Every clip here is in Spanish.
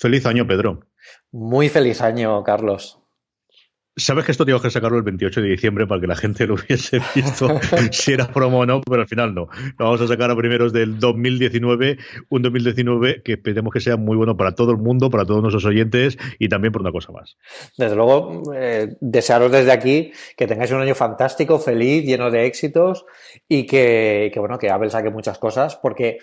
Feliz año, Pedro. Muy feliz año, Carlos. Sabes que esto tengo que sacarlo el 28 de diciembre para que la gente lo hubiese visto si era promo o no, pero al final no. Lo vamos a sacar a primeros del 2019, un 2019 que esperemos que sea muy bueno para todo el mundo, para todos nuestros oyentes y también por una cosa más. Desde luego, eh, desearos desde aquí que tengáis un año fantástico, feliz, lleno de éxitos y que, que bueno, que Abel saque muchas cosas porque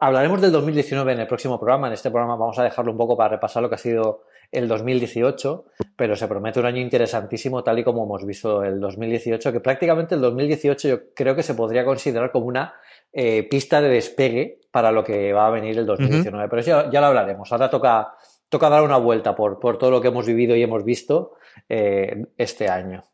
Hablaremos del 2019 en el próximo programa. En este programa vamos a dejarlo un poco para repasar lo que ha sido el 2018, pero se promete un año interesantísimo tal y como hemos visto el 2018, que prácticamente el 2018 yo creo que se podría considerar como una eh, pista de despegue para lo que va a venir el 2019. Pero ya, ya, lo hablaremos. Ahora toca, toca dar una vuelta por, por, todo lo que hemos vivido y hemos visto eh, este año.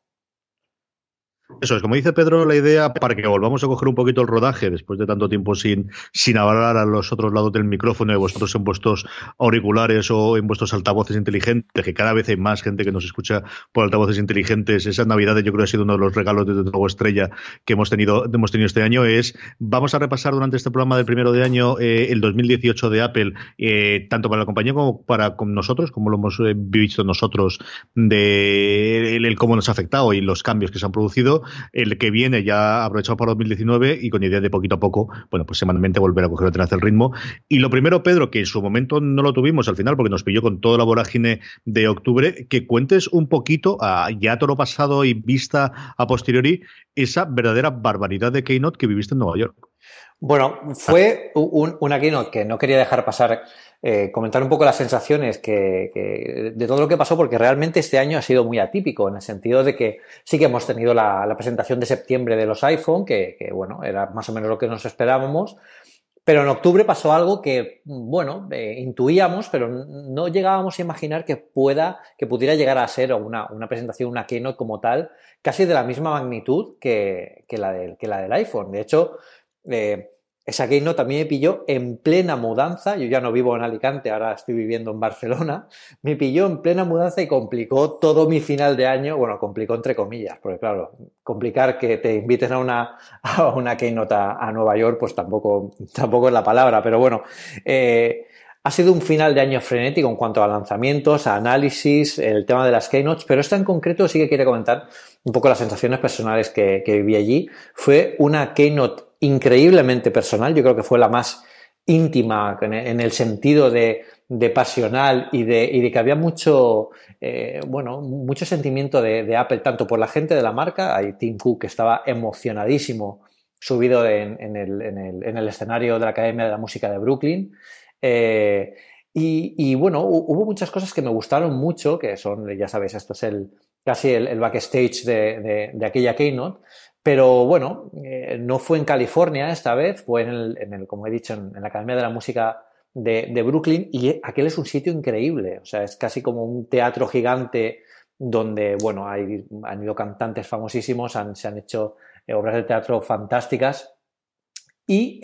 Eso es, como dice Pedro, la idea para que volvamos a coger un poquito el rodaje después de tanto tiempo sin, sin hablar a los otros lados del micrófono de vosotros en vuestros auriculares o en vuestros altavoces inteligentes, que cada vez hay más gente que nos escucha por altavoces inteligentes. Esas navidades yo creo que ha sido uno de los regalos de nuevo estrella que hemos tenido, hemos tenido este año. Es, vamos a repasar durante este programa del primero de año eh, el 2018 de Apple, eh, tanto para la compañía como para nosotros, como lo hemos eh, visto nosotros, de el, cómo nos ha afectado y los cambios que se han producido el que viene ya aprovechado para 2019 y con idea de poquito a poco, bueno, pues semanalmente volver a coger otra vez el ritmo. Y lo primero, Pedro, que en su momento no lo tuvimos al final porque nos pilló con toda la vorágine de octubre, que cuentes un poquito, a, ya todo lo pasado y vista a posteriori, esa verdadera barbaridad de Keynote que viviste en Nueva York. Bueno, fue una keynote que no quería dejar pasar eh, comentar un poco las sensaciones que, de todo lo que pasó, porque realmente este año ha sido muy atípico, en el sentido de que sí que hemos tenido la, presentación de septiembre de los iPhone, que, bueno, era más o menos lo que nos esperábamos, pero en octubre pasó algo que, bueno, eh, intuíamos, pero no llegábamos a imaginar que pueda, que pudiera llegar a ser una, una presentación, una keynote como tal, casi de la misma magnitud que, la, del, que la del iPhone. De hecho, eh, esa Keynote también me pilló en plena mudanza. Yo ya no vivo en Alicante, ahora estoy viviendo en Barcelona. Me pilló en plena mudanza y complicó todo mi final de año. Bueno, complicó entre comillas, porque claro, complicar que te inviten a una, a una Keynote a, Nueva York, pues tampoco, tampoco es la palabra. Pero bueno, eh, ha sido un final de año frenético en cuanto a lanzamientos, a análisis, el tema de las Keynotes, pero esta en concreto sí que quiere comentar un poco las sensaciones personales que, viví allí. Fue una Keynote increíblemente personal, yo creo que fue la más íntima en el sentido de, pasional y de, que había mucho, eh, bueno, mucho sentimiento de, Apple, tanto por la gente de la marca, hay Tim Cook que estaba emocionadísimo subido en, el, escenario de la Academia de la Música de Brooklyn. Eh, y, bueno, hubo muchas cosas que me gustaron mucho, que son, ya sabéis, esto es el, casi el, backstage de, de, aquella keynote, pero bueno, eh, no fue en California esta vez, fue en el, como he dicho, en, la Academia de la Música de, Brooklyn y aquel es un sitio increíble, o sea, es casi como un teatro gigante donde, bueno, hay, han ido cantantes famosísimos, se han hecho eh, obras de teatro fantásticas y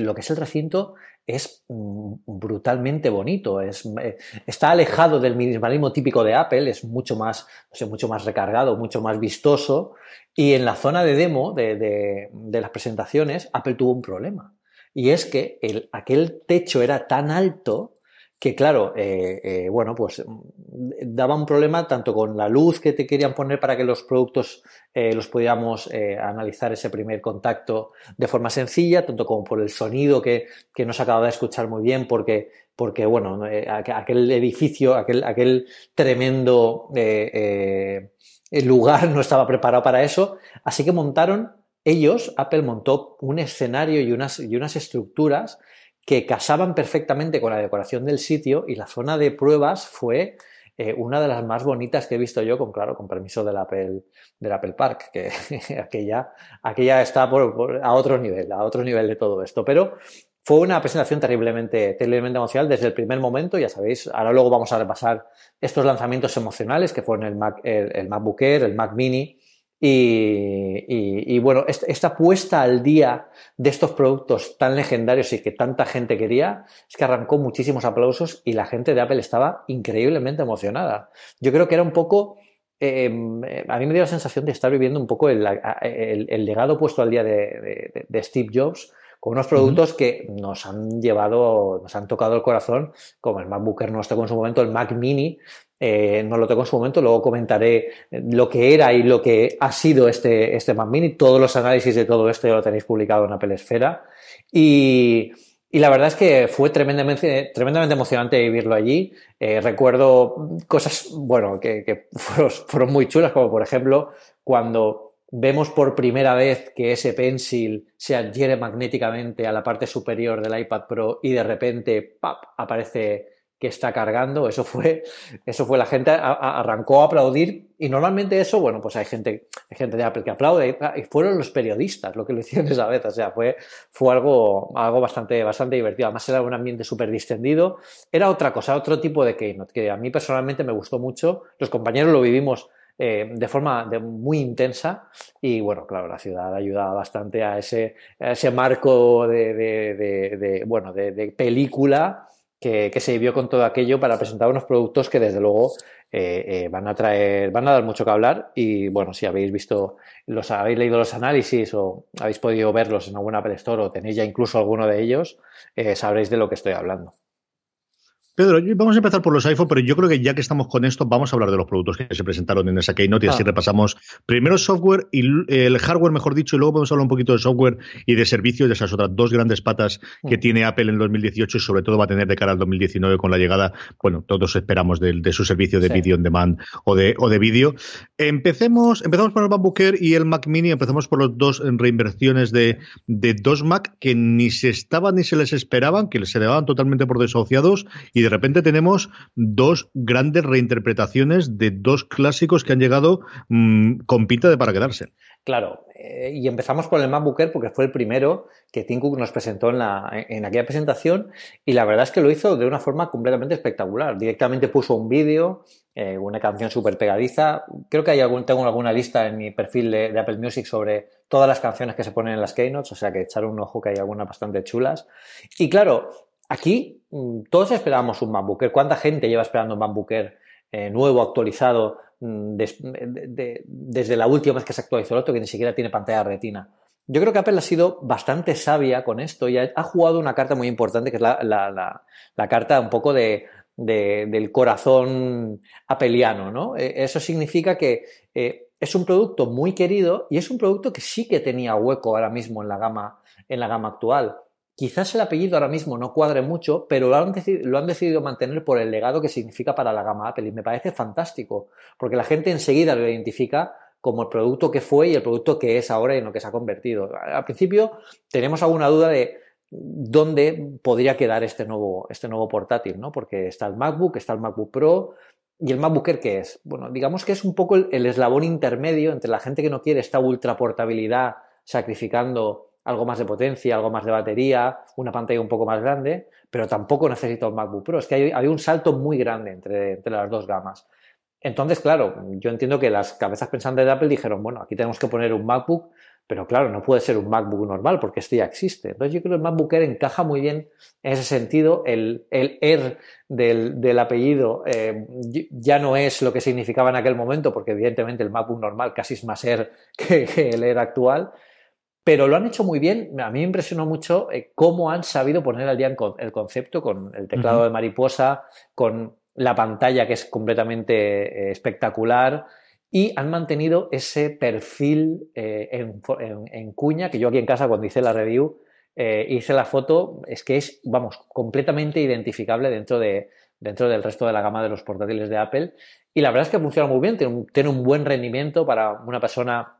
lo que es el recinto es mm, brutalmente bonito, es, eh, está alejado del minimalismo típico de Apple, es mucho más, mucho más recargado, mucho más vistoso. Y en la zona de demo de, las presentaciones, Apple tuvo un problema. Y es que el, aquel techo era tan alto que claro, eh, eh, bueno, pues mm, daba un problema tanto con la luz que te querían poner para que los productos eh, los pudiéramos analizar ese primer contacto de forma sencilla, tanto como por el sonido que, que no se acababa de escuchar muy bien porque porque bueno, aquel edificio, aquel, aquel tremendo lugar no estaba preparado para eso, así que montaron ellos, Apple montó un escenario y unas, y unas estructuras que casaban perfectamente con la decoración del sitio y la zona de pruebas fue eh, una de las más bonitas que he visto yo, con claro, con permiso del Apple, del Apple Park, que aquella, aquella está a otro nivel, a otro nivel de todo esto. Pero fue una presentación terriblemente, terriblemente emocional desde el primer momento, ya sabéis. Ahora luego vamos a repasar estos lanzamientos emocionales que fueron el, Mac, el, el MacBook Air, el Mac Mini y, bueno, esta puesta al día de estos productos tan legendarios y que tanta gente quería, es que arrancó muchísimos aplausos y la gente de Apple estaba increíblemente emocionada. Yo creo que era un poco, em, a mí me dio la sensación de estar viviendo un poco el, legado puesto al día de, Steve Jobs con unos productos que nos han llevado, nos han tocado el corazón, como el MacBook nuestro con su momento, el Mac Mini, eh, no lo tengo en su momento, luego comentaré lo que era y lo que ha sido este, este Mac Mini. Todos los análisis de todo esto ya lo tenéis publicado en Apple Esfera. Y, la verdad es que fue tremendamente, tremendamente emocionante vivirlo allí. Eh, recuerdo cosas, bueno, que, fueron, muy chulas, como por ejemplo cuando vemos por primera vez que ese pencil se adhiere magnéticamente a la parte superior del iPad Pro y de repente ¡pap! aparece que está cargando, eso fue, eso fue la gente arrancó a aplaudir y normalmente eso, bueno, pues hay gente, hay gente de Apple que aplaude y fueron los periodistas lo que lo hicieron esa vez, o sea, fue, fue algo, algo bastante, bastante divertido, además era un ambiente súper distendido, era otra cosa, otro tipo de keynote que a mí personalmente me gustó mucho, los compañeros lo vivimos eh, de forma muy intensa y bueno, claro, la ciudad ayudaba bastante a ese, ese marco de bueno, de, película que, se vivió con todo aquello para presentar unos productos que desde luego eh, eh, van a traer, van a dar mucho que hablar y bueno, si habéis visto, los habéis leído los análisis o habéis podido verlos en alguna Apple Store o tenéis ya incluso alguno de ellos, eh, sabréis de lo que estoy hablando. Pedro, vamos a empezar por los iPhone, pero yo creo que ya que estamos con esto, vamos a hablar de los productos que se presentaron en esa Keynote y así ah. repasamos primero software y el hardware, mejor dicho, y luego vamos a hablar un poquito de software y de servicios, de esas otras dos grandes patas que mm. tiene Apple en 2018 y sobre todo va a tener de cara al 2019 con la llegada, bueno, todos esperamos de, su servicio de video on demand o de, o de vídeo. Empecemos, empezamos por el MacBook Air y el Mac Mini, empezamos por los dos reinversiones de, de dos Mac que ni se estaban ni se les esperaban, que se daban totalmente por desahuciados y de repente tenemos dos grandes reinterpretaciones de dos clásicos que han llegado mm, con pinta de para quedarse. Claro, eh, y empezamos por el MacBook Air porque fue el primero que Tim Cook nos presentó en, la, en aquella presentación y la verdad es que lo hizo de una forma completamente espectacular. Directamente puso un vídeo, eh, una canción súper pegadiza. Creo que hay algún, tengo alguna lista en mi perfil de, de, Apple Music sobre todas las canciones que se ponen en las keynotes, o sea que echar un ojo que hay algunas bastante chulas. Y claro, Aquí mm, todos esperábamos un MacBook ¿Cuánta gente lleva esperando un MacBook eh, nuevo, actualizado, mm, desde la última vez que se actualizó el otro, que ni siquiera tiene pantalla retina? Yo creo que Apple ha sido bastante sabia con esto y ha, jugado una carta muy importante, que es la, carta un poco de, del corazón apeliano, ¿no? E, eso significa que eh, es un producto muy querido y es un producto que sí que tenía hueco ahora mismo en la gama, en la gama actual. Quizás el apellido ahora mismo no cuadre mucho, pero lo han, decidido, mantener por el legado que significa para la gama Apple y me parece fantástico, porque la gente enseguida lo identifica como el producto que fue y el producto que es ahora y en lo que se ha convertido. Al principio tenemos alguna duda de dónde podría quedar este nuevo, este portátil, ¿no? Porque está el MacBook, está el MacBook Pro y el MacBook Air, ¿qué es? Bueno, digamos que es un poco el, el eslabón intermedio entre la gente que no quiere esta ultra portabilidad sacrificando algo más de potencia, algo más de batería, una pantalla un poco más grande, pero tampoco necesito un MacBook Pro. Es que hay, un salto muy grande entre, entre, las dos gamas. Entonces, claro, yo entiendo que las cabezas pensantes de Apple dijeron, bueno, aquí tenemos que poner un MacBook, pero claro, no puede ser un MacBook normal porque este ya existe. Entonces yo creo que el MacBook Air encaja muy bien en ese sentido. El, el Air del, apellido eh, ya no es lo que significaba en aquel momento, porque evidentemente el MacBook normal casi es más Air que el Air actual pero lo han hecho muy bien. A mí me impresionó mucho eh, cómo han sabido poner al día el concepto con el teclado de mariposa, con la pantalla que es completamente eh, espectacular y han mantenido ese perfil eh, en, cuña que yo aquí en casa cuando hice la review hice la foto, es que es, vamos, completamente identificable dentro, de, dentro del resto de la gama de los portátiles de Apple. Y la verdad es que funciona muy bien, tiene un, tiene un buen rendimiento para una persona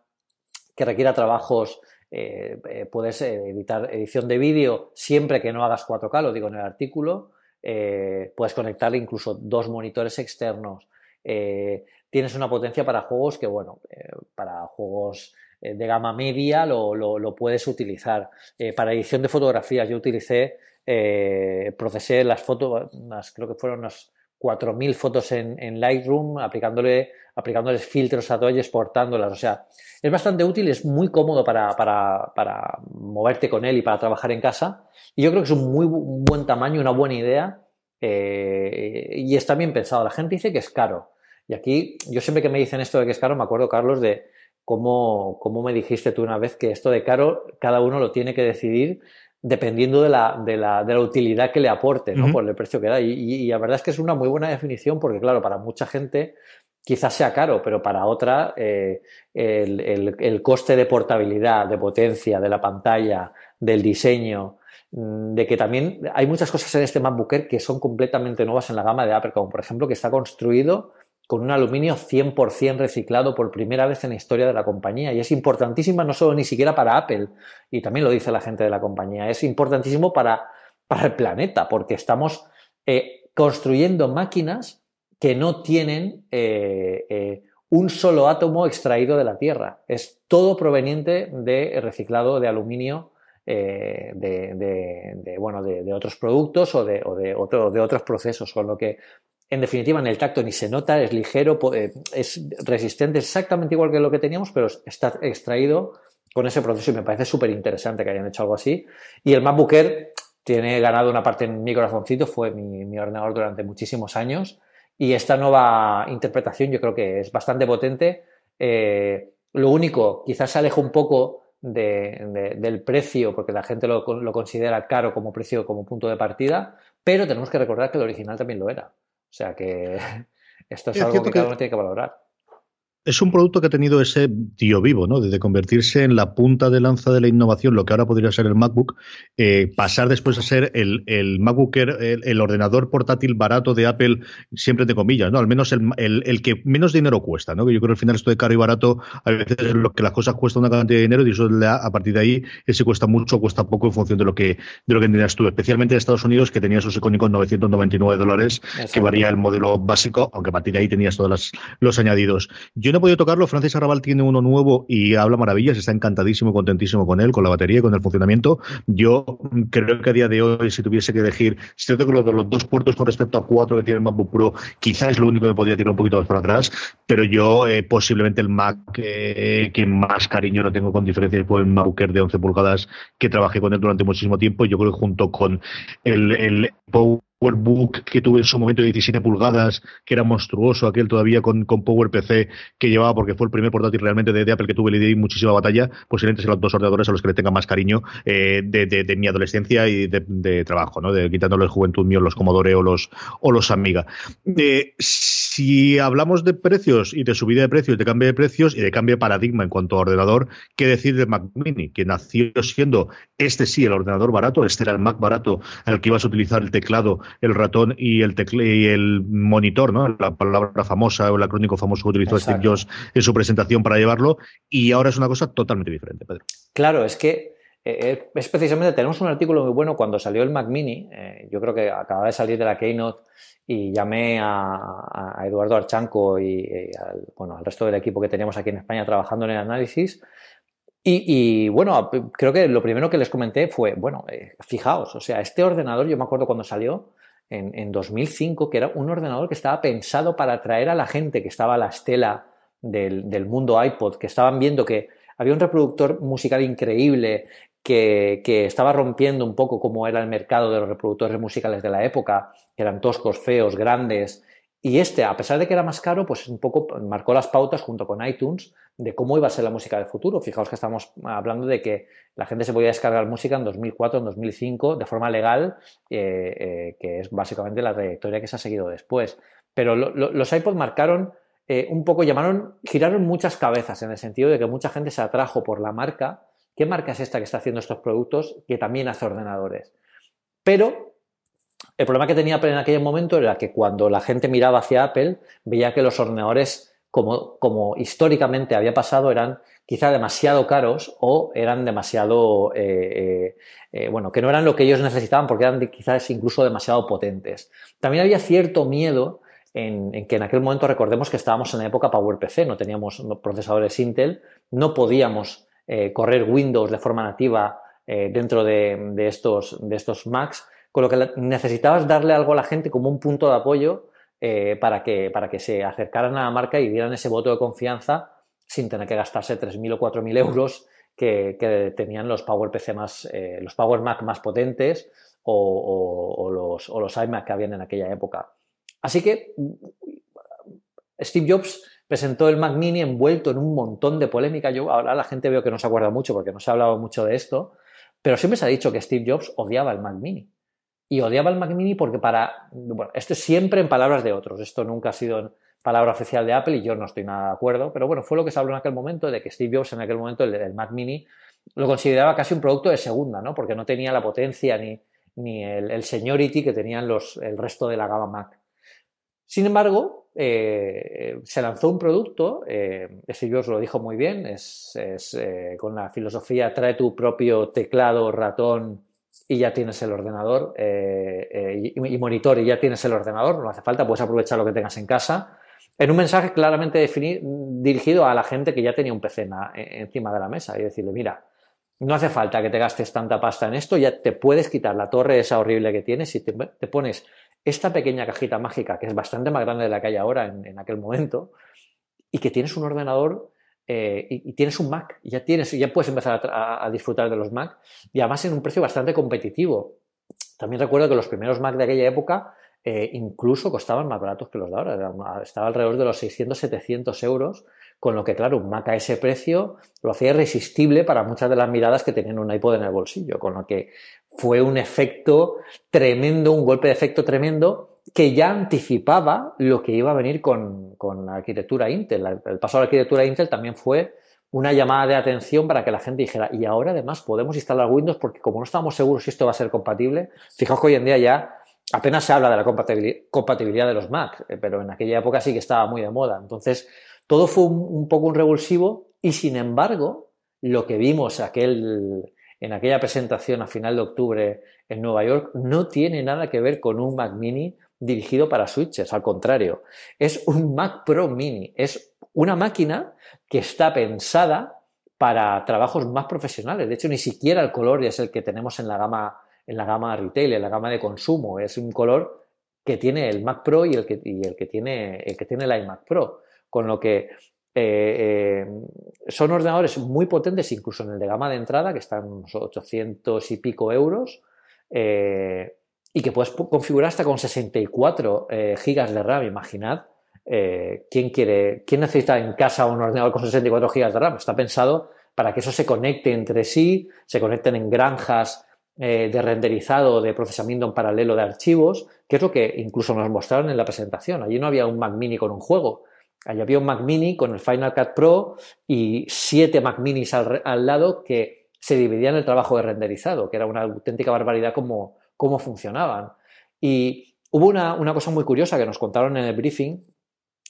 que requiera trabajos eh, eh, puedes editar edición de vídeo siempre que no hagas 4K, lo digo en el artículo. Eh, puedes conectar incluso dos monitores externos. tienes una potencia para juegos que, bueno, para juegos de gama media lo, puedes utilizar. para edición de fotografías yo utilicé, procesé las fotos, creo que fueron unas 4.000 fotos en, Lightroom, aplicándole, aplicándoles filtros a todas y exportándolas. O sea, es bastante útil, es muy cómodo para, para, moverte con él y para trabajar en casa. Y yo creo que es un muy buen tamaño, una buena idea eh, y está bien pensado. La gente dice que es caro. Y aquí, yo siempre que me dicen esto de que es caro, me acuerdo, Carlos, de cómo, cómo me dijiste tú una vez que esto de caro, cada uno lo tiene que decidir dependiendo de la, de la, de la utilidad que le aporte, ¿no? Por el precio que da. Y, la verdad es que es una muy buena definición porque, claro, para mucha gente quizás sea caro, pero para otra eh, el, el, coste de portabilidad, de potencia, de la pantalla, del diseño, mm, de que también hay muchas cosas en este MacBook que son completamente nuevas en la gama de Apple, como por ejemplo que está construido con un aluminio 100% reciclado por primera vez en la historia de la compañía. Y es importantísima no solo ni siquiera para Apple, y también lo dice la gente de la compañía, es importantísimo para, para el planeta, porque estamos eh, construyendo máquinas que no tienen eh, eh, un solo átomo extraído de la Tierra. Es todo proveniente de reciclado de aluminio de, bueno, de, otros productos o, de, o de, de otros procesos, con lo que en definitiva, en el tacto ni se nota, es ligero, eh, es resistente, exactamente igual que lo que teníamos, pero está extraído con ese proceso y me parece súper interesante que hayan hecho algo así. Y el MacBook Air tiene ganado una parte en mi corazoncito, fue mi, ordenador durante muchísimos años y esta nueva interpretación yo creo que es bastante potente. Eh, lo único, quizás se aleja un poco del precio, porque la gente lo, lo, considera caro como precio, como punto de partida, pero tenemos que recordar que el original también lo era. O sea que esto es, algo que cada uno tiene que valorar es un producto que ha tenido ese tío vivo, ¿no? De convertirse en la punta de lanza de la innovación, lo que ahora podría ser el MacBook, eh, pasar después a ser el, el MacBook, el, ordenador portátil barato de Apple, siempre de comillas, ¿no? Al menos el, el, que menos dinero cuesta, ¿no? Que yo creo que al final esto de caro y barato, a veces es lo que las cosas cuestan una cantidad de dinero y eso a partir de ahí, ese cuesta mucho, cuesta poco en función de lo que, de lo que tú, especialmente en Estados Unidos, que tenía esos icónicos 999 dólares, que varía el modelo básico, aunque a partir de ahí tenías todos los añadidos. Yo no he podido tocarlo. Francis Arrabal tiene uno nuevo y habla maravillas. Está encantadísimo, contentísimo con él, con la batería y con el funcionamiento. Yo creo que a día de hoy, si tuviese que elegir, si tengo que los, los dos puertos con respecto a cuatro que tiene el MacBook Pro, quizás es lo único que podría tirar un poquito más para atrás. Pero yo, eh, posiblemente el Mac eh, que más cariño no tengo con diferencia fue el MacBook de 11 pulgadas que trabajé con él durante muchísimo tiempo. Yo creo que junto con el, el PowerBook que tuve en su momento de 17 pulgadas, que era monstruoso, aquel todavía con, PowerPC que llevaba, porque fue el primer portátil realmente de, Apple que tuve, le di muchísima batalla, posiblemente sean los dos ordenadores a los que le tenga más cariño eh, de, mi adolescencia y de, trabajo, ¿no? De quitándole juventud mío los Commodore o los, o los Amiga. Si hablamos de precios y de subida de precios, de cambio de precios y de cambio de paradigma en cuanto a ordenador, ¿qué decir de Mac Mini? Que nació siendo este sí el ordenador barato, este era el Mac barato el que ibas a utilizar el teclado el ratón y el y el monitor, ¿no? La palabra famosa o el acrónico famoso que utilizó Steve Jobs en su presentación para llevarlo, y ahora es una cosa totalmente diferente, Pedro. Claro, es que eh, eh, es precisamente, tenemos un artículo muy bueno cuando salió el Mac Mini, eh, yo creo que acaba de salir de la Keynote y llamé a, Eduardo Archanco y, al, bueno, al resto del equipo que teníamos aquí en España trabajando en el análisis. Y, bueno, creo que lo primero que les comenté fue, bueno, fijaos, o sea, este ordenador, yo me acuerdo cuando salió, en, 2005, que era un ordenador que estaba pensado para atraer a la gente que estaba a la estela del, mundo iPod, que estaban viendo que había un reproductor musical increíble que, que, estaba rompiendo un poco cómo era el mercado de los reproductores musicales de la época, que eran toscos, feos, grandes, y este, a pesar de que era más caro, pues un poco marcó las pautas junto con iTunes de cómo iba a ser la música del futuro. Fijaos que estamos hablando de que la gente se podía descargar música en 2004, en 2005, de forma legal, eh, eh, que es básicamente la trayectoria que se ha seguido después. Pero los iPod marcaron eh, un poco, llamaron, giraron muchas cabezas en el sentido de que mucha gente se atrajo por la marca ¿qué marca es esta que está haciendo estos productos que también hace ordenadores? Pero el problema que tenía Apple en aquel momento era que cuando la gente miraba hacia Apple, veía que los ordenadores, como, históricamente había pasado, eran quizá demasiado caros o eran demasiado, eh, eh, eh, bueno, que no eran lo que ellos necesitaban porque eran quizás incluso demasiado potentes. También había cierto miedo en, que en aquel momento recordemos que estábamos en la época PowerPC, no teníamos procesadores Intel, no podíamos correr Windows de forma nativa dentro de, estos, de estos Macs, con lo que necesitabas darle algo a la gente como un punto de apoyo para, que, para que se acercaran a la marca y dieran ese voto de confianza sin tener que gastarse 3.000 o 4.000 euros que, tenían los PowerPC más, eh, los Power Mac más potentes o, los, o, los, iMac que habían en aquella época. Así que Steve Jobs presentó el Mac Mini envuelto en un montón de polémica. Yo ahora la gente veo que no se acuerda mucho porque no se ha hablado mucho de esto, pero siempre se ha dicho que Steve Jobs odiaba el Mac Mini. Y odiaba el Mac Mini porque para, bueno, esto es siempre en palabras de otros, esto nunca ha sido palabra oficial de Apple y yo no estoy nada de acuerdo, pero bueno, fue lo que se habló en aquel momento de que Steve Jobs en aquel momento, el, Mac Mini, lo consideraba casi un producto de segunda, ¿no? Porque no tenía la potencia ni, ni el, seniority que tenían los, el resto de la gama Mac. Sin embargo, eh, se lanzó un producto, eh, Steve Jobs lo dijo muy bien, es, eh, con la filosofía trae tu propio teclado, ratón y ya tienes el ordenador y, y, monitor y ya tienes el ordenador, no hace falta, puedes aprovechar lo que tengas en casa. En un mensaje claramente dirigido a la gente que ya tenía un PC e, encima de la mesa y decirle, mira, no hace falta que te gastes tanta pasta en esto, ya te puedes quitar la torre esa horrible que tienes y te, pones esta pequeña cajita mágica, que es bastante más grande de la que hay ahora en, aquel momento, y que tienes un ordenador eh, y, tienes un Mac, ya, tienes, ya puedes empezar a, disfrutar de los Mac, y además en un precio bastante competitivo. También recuerdo que los primeros Mac de aquella época eh, incluso costaban más baratos que los de ahora. Estaba alrededor de los 600-700 euros, con lo que, claro, un Mac a ese precio lo hacía irresistible para muchas de las miradas que tenían un iPod en el bolsillo, con lo que fue un efecto tremendo, un golpe de efecto tremendo que ya anticipaba lo que iba a venir con, la arquitectura Intel. El paso a la arquitectura Intel también fue una llamada de atención para que la gente dijera, y ahora además podemos instalar Windows porque como no estamos seguros si esto va a ser compatible, fijaos que hoy en día ya apenas se habla de la compatibilidad de los Mac, eh, pero en aquella época sí que estaba muy de moda. Entonces, todo fue un, poco un revulsivo y sin embargo, lo que vimos aquel, en aquella presentación a final de octubre en Nueva York no tiene nada que ver con un Mac mini dirigido para switches, al contrario, es un Mac Pro mini, es una máquina que está pensada para trabajos más profesionales. De hecho, ni siquiera el color es el que tenemos en la gama en la gama retail, en la gama de consumo. Es un color que tiene el Mac Pro y el que, el que, tiene, el que tiene el iMac Pro. Con lo que eh, eh, son ordenadores muy potentes, incluso en el de gama de entrada, que están unos 800 y pico euros, eh, y que puedes configurar hasta con 64 gigas de RAM. Imaginad quién quiere, quién necesita en casa un ordenador con 64 gigas de RAM. Está pensado para que eso se conecte entre sí, se conecten en granjas eh, de renderizado, de procesamiento en paralelo de archivos, que es lo que incluso nos mostraron en la presentación. Allí no había un Mac mini con un juego. Allí había un Mac mini con el Final Cut Pro y siete Mac minis al, lado que se dividían el trabajo de renderizado, que era una auténtica barbaridad cómo, cómo funcionaban. Y hubo una, una, cosa muy curiosa que nos contaron en el briefing,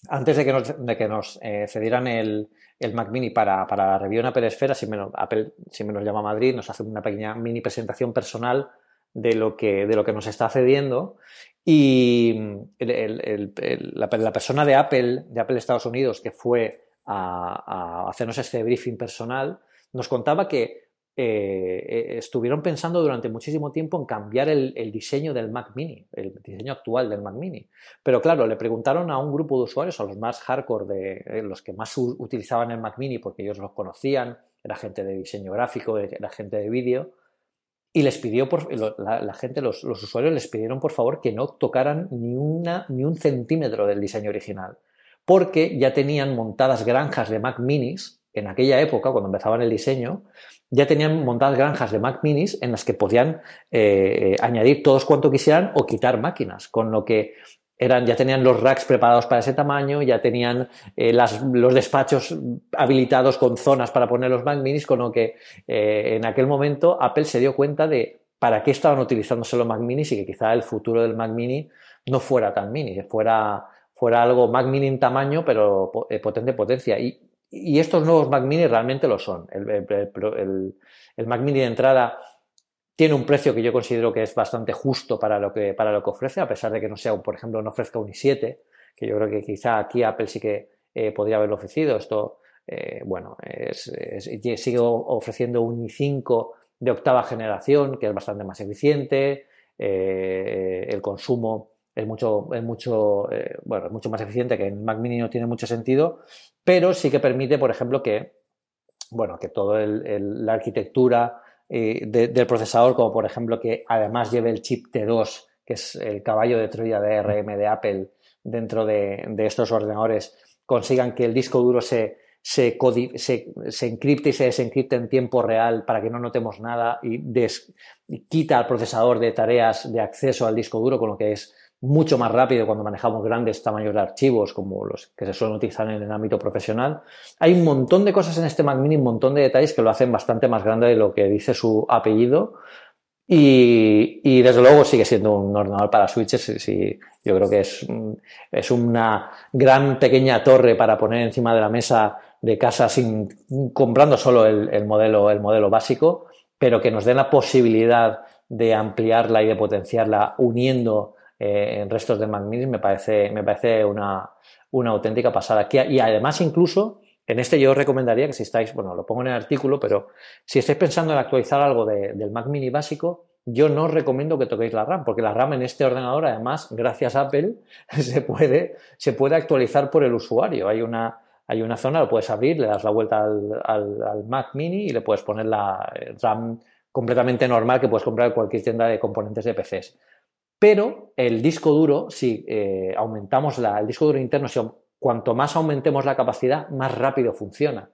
antes de que nos, de que nos eh, cedieran el, el Mac Mini para, para la review en Apple Esfera, si me, Apple siempre nos llama Madrid, nos hace una pequeña mini presentación personal de lo que, de lo que nos está cediendo. Y la, persona de Apple, de Apple Estados Unidos, que fue a, a hacernos este briefing personal, nos contaba que eh, estuvieron pensando durante muchísimo tiempo en cambiar el, diseño del Mac Mini, el diseño actual del Mac Mini. Pero claro, le preguntaron a un grupo de usuarios, a los más hardcore, de eh, los que más utilizaban el Mac Mini porque ellos los conocían, era gente de diseño gráfico, era gente de vídeo, y les pidió, la, gente, los, usuarios les pidieron por favor que no tocaran ni un centímetro del diseño original, porque ya tenían montadas granjas de Mac Minis en aquella época, cuando empezaban el diseño, ya tenían montadas granjas de Mac minis en las que podían eh, añadir todos cuanto quisieran o quitar máquinas, con lo que eran, ya tenían los racks preparados para ese tamaño, ya tenían eh, los despachos habilitados con zonas para poner los Mac Minis, con lo que eh, en aquel momento Apple se dio cuenta de para qué estaban utilizándose los Mac Minis y que quizá el futuro del Mac Mini no fuera tan mini, fuera, fuera algo Mac Mini en tamaño, pero eh, potente potencia. Y, estos nuevos Mac Mini realmente lo son. el Mac Mini de entrada tiene un precio que yo considero que es bastante justo para lo que, para lo que ofrece, a pesar de que no sea, por ejemplo, no ofrezca un i7, que yo creo que quizá aquí Apple sí que eh, podría haberlo ofrecido. Esto, eh, bueno, sigue ofreciendo un i5 de octava generación, que es bastante más eficiente, eh, el consumo es mucho, es mucho, bueno, es mucho más eficiente que en Mac Mini no tiene mucho sentido, pero sí que permite, por ejemplo, que, bueno, que toda la arquitectura eh, del procesador, como por ejemplo que además lleve el chip T2, que es el caballo de Troya de RM de Apple dentro de, estos ordenadores, consigan que el disco duro se, se, se, encripte y se desencripte en tiempo real para que no notemos nada y, y quita al procesador de tareas de acceso al disco duro, con lo que es mucho más rápido cuando manejamos grandes tamaños de archivos como los que se suelen utilizar en el ámbito profesional. Hay un montón de cosas en este Mac Mini, un montón de detalles que lo hacen bastante más grande de lo que dice su apellido. Y, desde luego sigue siendo un ordenador para switches. Y, yo creo que es, es una gran pequeña torre para poner encima de la mesa de casa sin comprando solo el, modelo, el modelo básico, pero que nos den la posibilidad de ampliarla y de potenciarla uniendo eh, restos de Mac Mini me parece, me parece una, auténtica pasada. y además, incluso, en este yo os recomendaría que si estáis, bueno, lo pongo en el artículo, pero si estáis pensando en actualizar algo del Mac Mini básico, yo no os recomiendo que toquéis la RAM, porque la RAM en este ordenador, además, gracias a Apple, se puede, se puede actualizar por el usuario. Hay una, hay una zona, lo puedes abrir, le das la vuelta al, al Mac Mini y le puedes poner la RAM completamente normal que puedes comprar en cualquier tienda de componentes de PCs. Pero el disco duro, si eh, aumentamos la, el disco duro interno, si, cuanto más aumentemos la capacidad, más rápido funciona.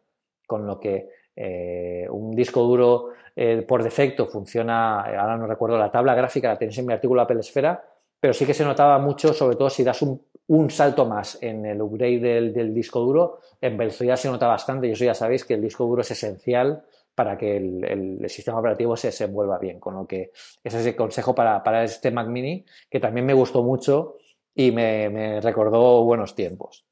Con lo que eh, un disco duro eh, por defecto funciona, ahora no recuerdo la tabla gráfica, la tenéis en mi artículo Apple Esfera, pero sí que se notaba mucho, sobre todo si das un, salto más en el upgrade del, del, disco duro, en velocidad se nota bastante y eso ya sabéis que el disco duro es esencial para que el, sistema operativo se, se envuelva bien. Con lo que ese es el consejo para, para este Mac Mini, que también me gustó mucho y me recordó buenos tiempos.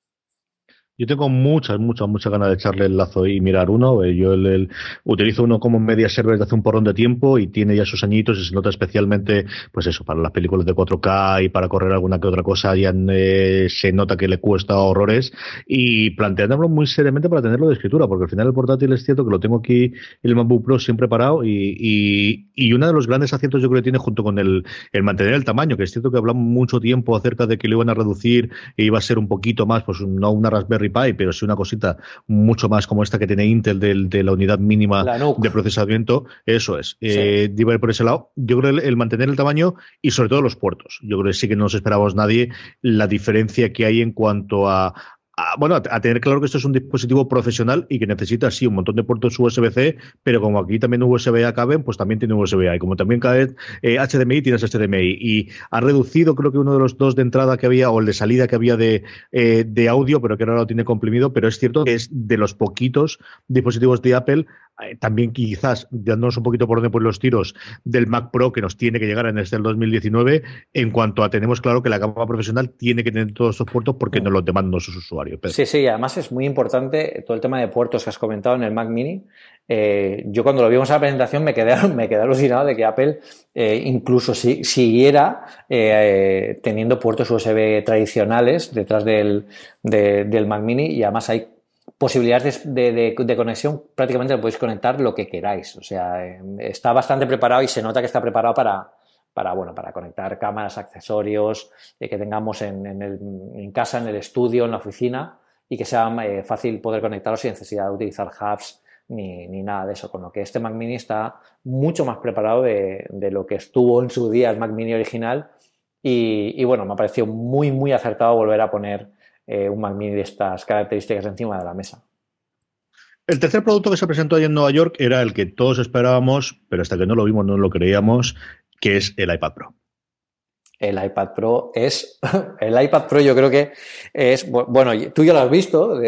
Yo tengo muchas, muchas, muchas ganas de echarle el lazo y mirar uno. Eh, yo el, utilizo uno como media server desde hace un porrón de tiempo y tiene ya sus añitos y se nota especialmente, pues eso, para las películas de 4K y para correr alguna que otra cosa, ya eh, se nota que le cuesta horrores y planteándolo muy seriamente para tenerlo de escritura, porque al final el portátil es cierto que lo tengo aquí el MacBook Pro siempre parado y, y, y uno de los grandes aciertos yo creo que tiene junto con el, el mantener el tamaño, que es cierto que hablamos mucho tiempo acerca de que lo iban a reducir e iba a ser un poquito más, pues no una Raspberry pero sí una cosita mucho más como esta que tiene Intel de, la unidad mínima de procesamiento, eso es. Eh, por ese lado, yo creo el, el, mantener el tamaño y sobre todo los puertos. Yo creo que sí que no nos esperábamos nadie la diferencia que hay en cuanto a, bueno, a, tener claro que esto es un dispositivo profesional y que necesita, sí, un montón de puertos USB-C, pero como aquí también USB-A caben, pues también tiene USB-A. Y como también cabe eh, HDMI, tienes HDMI. Y ha reducido, creo que uno de los dos de entrada que había, o el de salida que había de, eh, de audio, pero que ahora lo tiene comprimido, pero es cierto que es de los poquitos dispositivos de Apple también quizás dándonos un poquito por donde por los tiros del Mac Pro que nos tiene que llegar en este 2019 en cuanto a tenemos claro que la gama profesional tiene que tener todos estos puertos porque nos los demandan nuestros usuarios. Sí, sí, además es muy importante todo el tema de puertos que has comentado en el Mac Mini. Eh, yo cuando lo vimos en la presentación me quedé, me quedé alucinado de que Apple eh, incluso si, siguiera teniendo puertos USB tradicionales detrás del, del Mac Mini y además hay posibilidades de, conexión, prácticamente lo podéis conectar lo que queráis. O sea, eh, está bastante preparado y se nota que está preparado para, para, bueno, para conectar cámaras, accesorios eh, que tengamos en, en, casa, en el estudio, en la oficina y que sea eh, fácil poder conectarlos sin necesidad de utilizar hubs ni, ni, nada de eso. Con lo que este Mac Mini está mucho más preparado de, de lo que estuvo en su día el Mac Mini original y, y bueno, me ha parecido muy, muy acertado volver a poner eh, un Mac Mini de estas características encima de la mesa. El tercer producto que se presentó ahí en Nueva York era el que todos esperábamos, pero hasta que no lo vimos no lo creíamos, que es el iPad Pro. el iPad Pro es. El iPad Pro, yo creo que es. Bueno, tú ya lo has visto.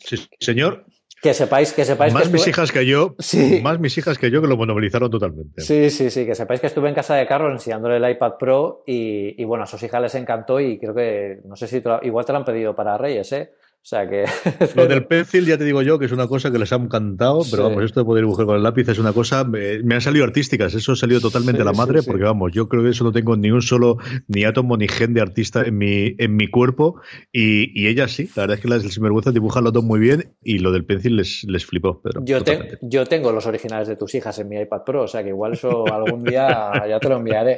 sí, señor. Que sepáis, que sepáis más mis hijas que yo, más mis hijas que yo que lo monopolizaron totalmente. Sí, sí, sí, que sepáis que estuve en casa de Carlos enseñándole el iPad Pro y, bueno, a sus hijas les encantó y creo que, no sé si igual te lo han pedido para Reyes, ¿eh? O sea que. Lo del pencil, ya te digo yo, que es una cosa que les ha encantado, pero vamos, esto de poder dibujar con el lápiz es una cosa. Me, han salido artísticas, eso ha salido totalmente a la madre, porque vamos, yo creo que eso no tengo ni un solo, ni átomo ni gen de artista en mi, en mi cuerpo, y, y ella sí, la verdad es que las sinvergüenza dibujan los dos muy bien, y lo del pencil les, les flipó. Pero yo, yo tengo los originales de tus hijas en mi iPad Pro, o sea que igual eso algún día ya te lo enviaré.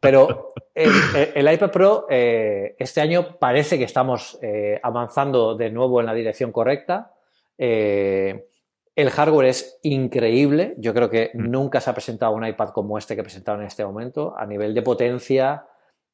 Pero el, iPad Pro, eh, este año parece que estamos eh, avanzando de nuevo en la dirección correcta. Eh, el hardware es increíble. Yo creo que mm. nunca se ha presentado un iPad como este que presentaron en este momento. A nivel de potencia,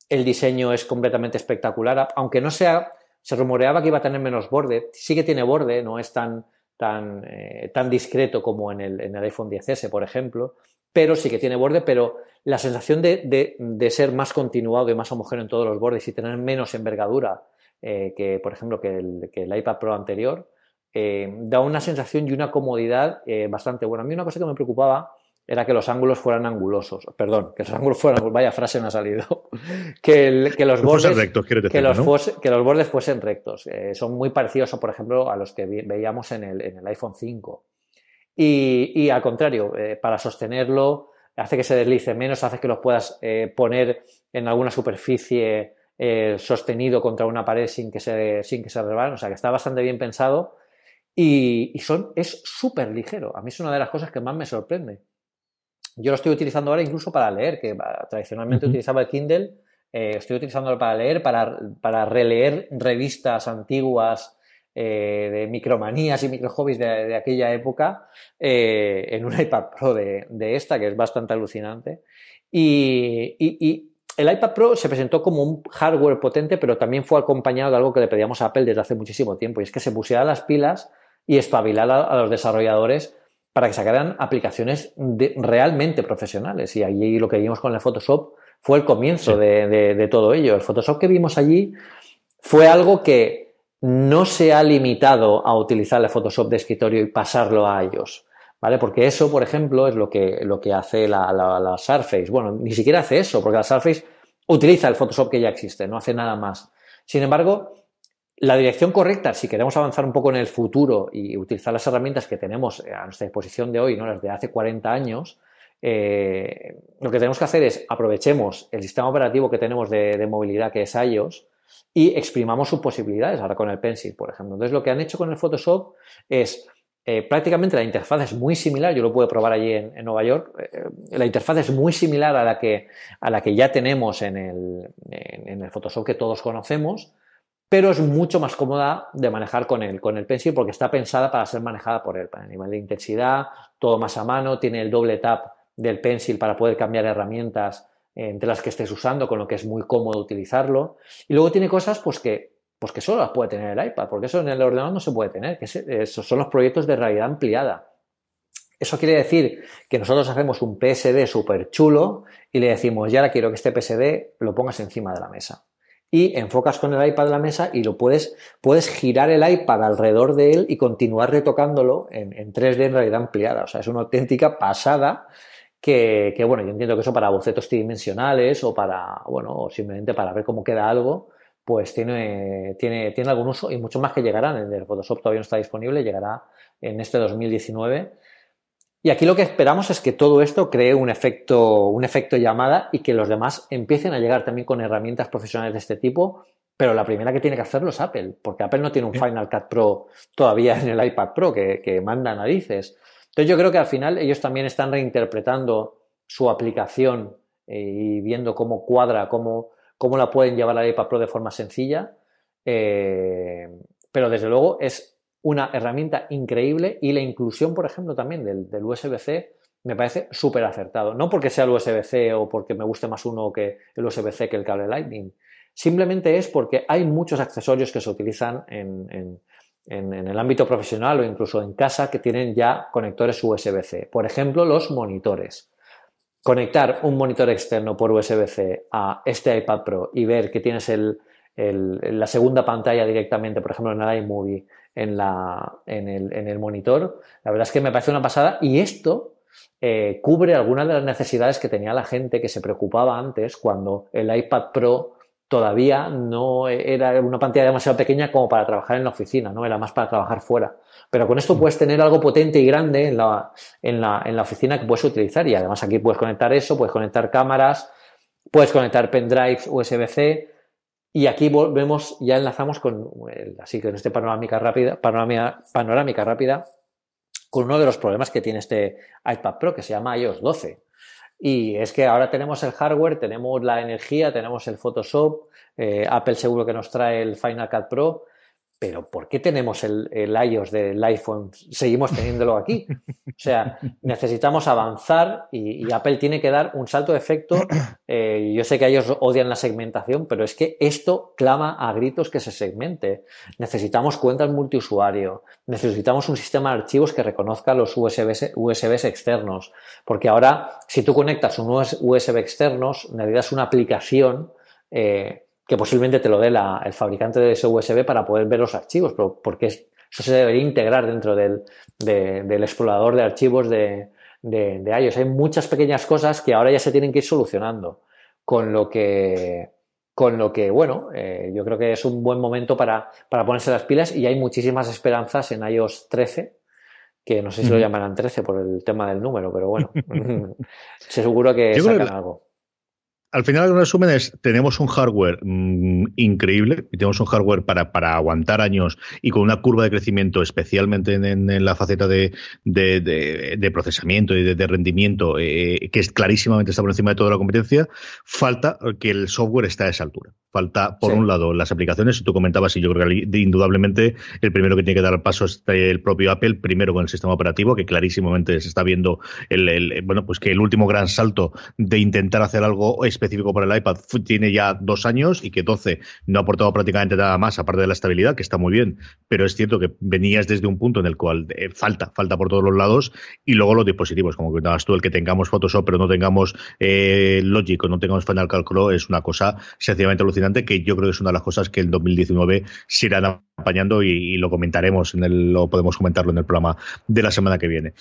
el diseño es completamente espectacular. Aunque no sea, se rumoreaba que iba a tener menos borde. Sí que tiene borde, no es tan, tan, tan discreto como en el, en el iPhone 10S, por ejemplo pero sí que tiene borde, pero la sensación de, ser más continuado y más homogéneo en todos los bordes y tener menos envergadura eh, que, por ejemplo, que el, iPad Pro anterior, eh, da una sensación y una comodidad eh, bastante buena. A mí una cosa que me preocupaba era que los ángulos fueran angulosos. Perdón, que los ángulos fueran, vaya frase me ha salido. que, los bordes, rectos, que, los que los bordes fuesen rectos. son muy parecidos, por ejemplo, a los que veíamos en el, en el iPhone 5. Y, al contrario, eh, para sostenerlo hace que se deslice menos, hace que lo puedas eh, poner en alguna superficie eh, sostenido contra una pared sin que se, sin que se O sea que está bastante bien pensado y, son, es súper ligero. A mí es una de las cosas que más me sorprende. Yo lo estoy utilizando ahora incluso para leer, que tradicionalmente utilizaba el Kindle. estoy utilizándolo para leer, para, para releer revistas antiguas eh, de micromanías y microhobbies de, de aquella época eh, en un iPad Pro de, esta, que es bastante alucinante. Y, el iPad Pro se presentó como un hardware potente, pero también fue acompañado de algo que le pedíamos a Apple desde hace muchísimo tiempo, y es que se pusiera las pilas y espabilara a, los desarrolladores para que sacaran aplicaciones realmente profesionales. Y allí lo que vimos con el Photoshop fue el comienzo de todo ello. El Photoshop que vimos allí fue algo que no se ha limitado a utilizar el Photoshop de escritorio y pasarlo a ellos. ¿Vale? Porque eso, por ejemplo, es lo que, lo que hace la, Surface. Bueno, ni siquiera hace eso, porque la Surface utiliza el Photoshop que ya existe, no hace nada más. Sin embargo, la dirección correcta, si queremos avanzar un poco en el futuro y utilizar las herramientas que tenemos a nuestra disposición de hoy, ¿no? las de hace 40 años, eh, lo que tenemos que hacer es aprovechemos el sistema operativo que tenemos de, de movilidad que es iOS, y exprimamos sus posibilidades, ahora con el Pencil, por ejemplo. Entonces, lo que han hecho con el Photoshop es eh, prácticamente la interfaz es muy similar, yo lo puedo probar allí en, Nueva York, eh, la interfaz es muy similar a la que, a la que ya tenemos en el, en, el, Photoshop que todos conocemos, pero es mucho más cómoda de manejar con el, con el Pencil porque está pensada para ser manejada por él, para el nivel de intensidad, todo más a mano, tiene el doble tap del Pencil para poder cambiar herramientas entre las que estés usando, con lo que es muy cómodo utilizarlo. Y luego tiene cosas pues que, pues que solo las puede tener el iPad, porque eso en el ordenador no se puede tener, que esos son los proyectos de realidad ampliada. Eso quiere decir que nosotros hacemos un PSD súper chulo y le decimos, ya ahora quiero que este PSD lo pongas encima de la mesa. Y enfocas con el iPad la mesa y lo puedes, puedes girar el iPad alrededor de él y continuar retocándolo en, en 3D en realidad ampliada. O sea, es una auténtica pasada que, bueno, yo entiendo que eso para bocetos tridimensionales o para, bueno, o simplemente para ver cómo queda algo, pues tiene, tiene, tiene algún uso y mucho más que llegarán. El Photoshop todavía no está disponible, llegará en este 2019. Y aquí lo que esperamos es que todo esto cree un efecto, un efecto llamada y que los demás empiecen a llegar también con herramientas profesionales de este tipo. Pero la primera que tiene que hacerlo es Apple, porque Apple no tiene un Final Cut Pro todavía en el iPad Pro que, que manda narices. Entonces yo creo que al final ellos también están reinterpretando su aplicación eh, y viendo cómo cuadra, cómo, cómo la pueden llevar a la iPad Pro de forma sencilla. Eh, pero desde luego es una herramienta increíble y la inclusión, por ejemplo, también del, USB-C me parece súper acertado. No porque sea el USB-C o porque me guste más uno que el USB-C que el cable Lightning. Simplemente es porque hay muchos accesorios que se utilizan en, el ámbito profesional o incluso en casa que tienen ya conectores USB-C. Por ejemplo, los monitores. conectar un monitor externo por USB-C a este iPad Pro y ver que tienes el, la segunda pantalla directamente, por ejemplo, en el iMovie, en, la, en, el, en el monitor, la verdad es que me parece una pasada y esto eh, cubre algunas de las necesidades que tenía la gente que se preocupaba antes cuando el iPad Pro todavía no era una pantalla demasiado pequeña como para trabajar en la oficina, ¿no? Era más para trabajar fuera. Pero con esto puedes tener algo potente y grande en la, en la, en la oficina que puedes utilizar y además aquí puedes conectar eso, puedes conectar cámaras, puedes conectar pendrives USB-C y aquí volvemos, ya enlazamos con, así que en este panorámica rápida, panorámica, panorámica rápida, con uno de los problemas que tiene este iPad Pro que se llama iOS 12. Y es que ahora tenemos el hardware, tenemos la energía, tenemos el Photoshop, eh, Apple seguro que nos trae el Final Cut Pro, pero ¿por qué tenemos el, iOS del iPhone? Seguimos teniéndolo aquí. O sea, necesitamos avanzar y, Apple tiene que dar un salto de efecto. Eh, yo sé que ellos odian la segmentación, pero es que esto clama a gritos que se segmente. Necesitamos cuentas multiusuario, necesitamos un sistema de archivos que reconozca los USBs, USBs externos, porque ahora si tú conectas un USB externos, necesitas una aplicación. Eh, que posiblemente te lo dé el fabricante de ese USB para poder ver los archivos, pero porque eso se debería integrar dentro del, del explorador de archivos de, de, iOS. Hay muchas pequeñas cosas que ahora ya se tienen que ir solucionando, con lo que, con lo que bueno, eh, yo creo que es un buen momento para, para, ponerse las pilas y hay muchísimas esperanzas en iOS 13, que no sé si lo llamarán 13 por el tema del número, pero bueno, seguro que sacan algo al final, en resumen, es, tenemos un hardware mm, increíble, tenemos un hardware para, para aguantar años y con una curva de crecimiento, especialmente en, la faceta de, de, procesamiento y de, rendimiento, eh, que es clarísimamente está por encima de toda la competencia. Falta que el software esté a esa altura. Falta, por un lado, las aplicaciones, y tú comentabas, y yo creo que indudablemente el primero que tiene que dar el paso es el propio Apple, primero con el sistema operativo, que clarísimamente se está viendo el, bueno, pues que el último gran salto de intentar hacer algo específico específico para el iPad tiene ya dos años y que 12 no ha aportado prácticamente nada más, aparte de la estabilidad, que está muy bien, pero es cierto que venías desde un punto en el cual eh, falta, falta por todos los lados, y luego los dispositivos, como comentabas tú, el que tengamos Photoshop pero no tengamos eh, Logic o no tengamos Final Pro es una cosa sencillamente alucinante que yo creo que es una de las cosas que en 2019 se irán apañando y, lo comentaremos, en el, lo podemos comentarlo en el programa de la semana que viene.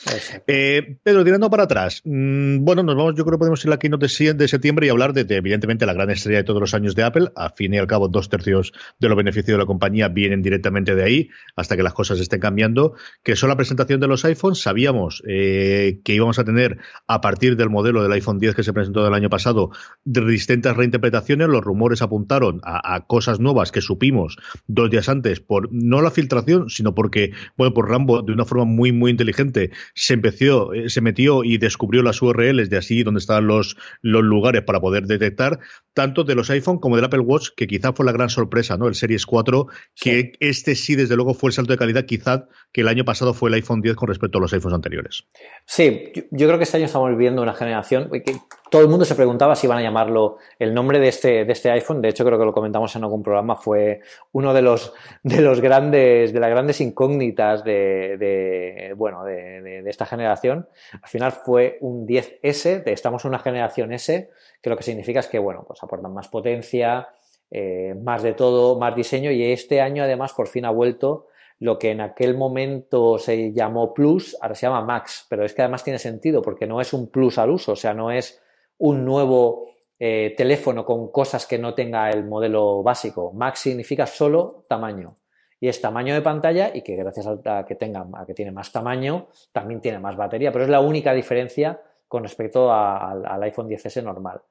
Eh, Pedro, tirando para atrás, mm, bueno, nos vamos, yo creo que podemos ir aquí de, de septiembre y hablar de, evidentemente, la gran estrella de todos los años de Apple. A fin y al cabo, dos tercios de los beneficios de la compañía vienen directamente de ahí, hasta que las cosas estén cambiando, que son la presentación de los iPhones. Sabíamos eh, que íbamos a tener, a partir del modelo del iPhone 10 que se presentó el año pasado, distintas reinterpretaciones. Los rumores apuntaron a cosas nuevas que supimos dos días antes por no la filtración, sino porque, bueno, por Rambo, de una forma muy, muy inteligente, se empezó, eh, se metió y descubrió las URLs de así donde estaban los, los lugares para poder detectar, tanto de los iPhone como del Apple Watch, que quizá fue la gran sorpresa, ¿no? El Series 4, que este sí, desde luego, fue el salto de calidad, quizá que el año pasado fue el iPhone 10 con respecto a los iPhones anteriores. Sí, yo, creo que este año estamos viviendo una generación que todo el mundo se preguntaba si iban a llamarlo el nombre de este, de este iPhone. De hecho, creo que lo comentamos en algún programa. Fue uno de los, de los grandes, de las grandes incógnitas de, bueno, de, esta generación. Al final fue un 10S. estamos en una generación S, que lo que significa es que, bueno, pues aportan más potencia, eh, más de todo, más diseño. Y este año, además, por fin ha vuelto lo que en aquel momento se llamó Plus, ahora se llama Max, pero es que además tiene sentido porque no es un Plus al uso, o sea, no es un nuevo eh, teléfono con cosas que no tenga el modelo básico. Max significa solo tamaño. Y es tamaño de pantalla y que gracias a que tenga, a que tiene más tamaño, también tiene más batería. Pero es la única diferencia con respecto al iPhone 10S normal.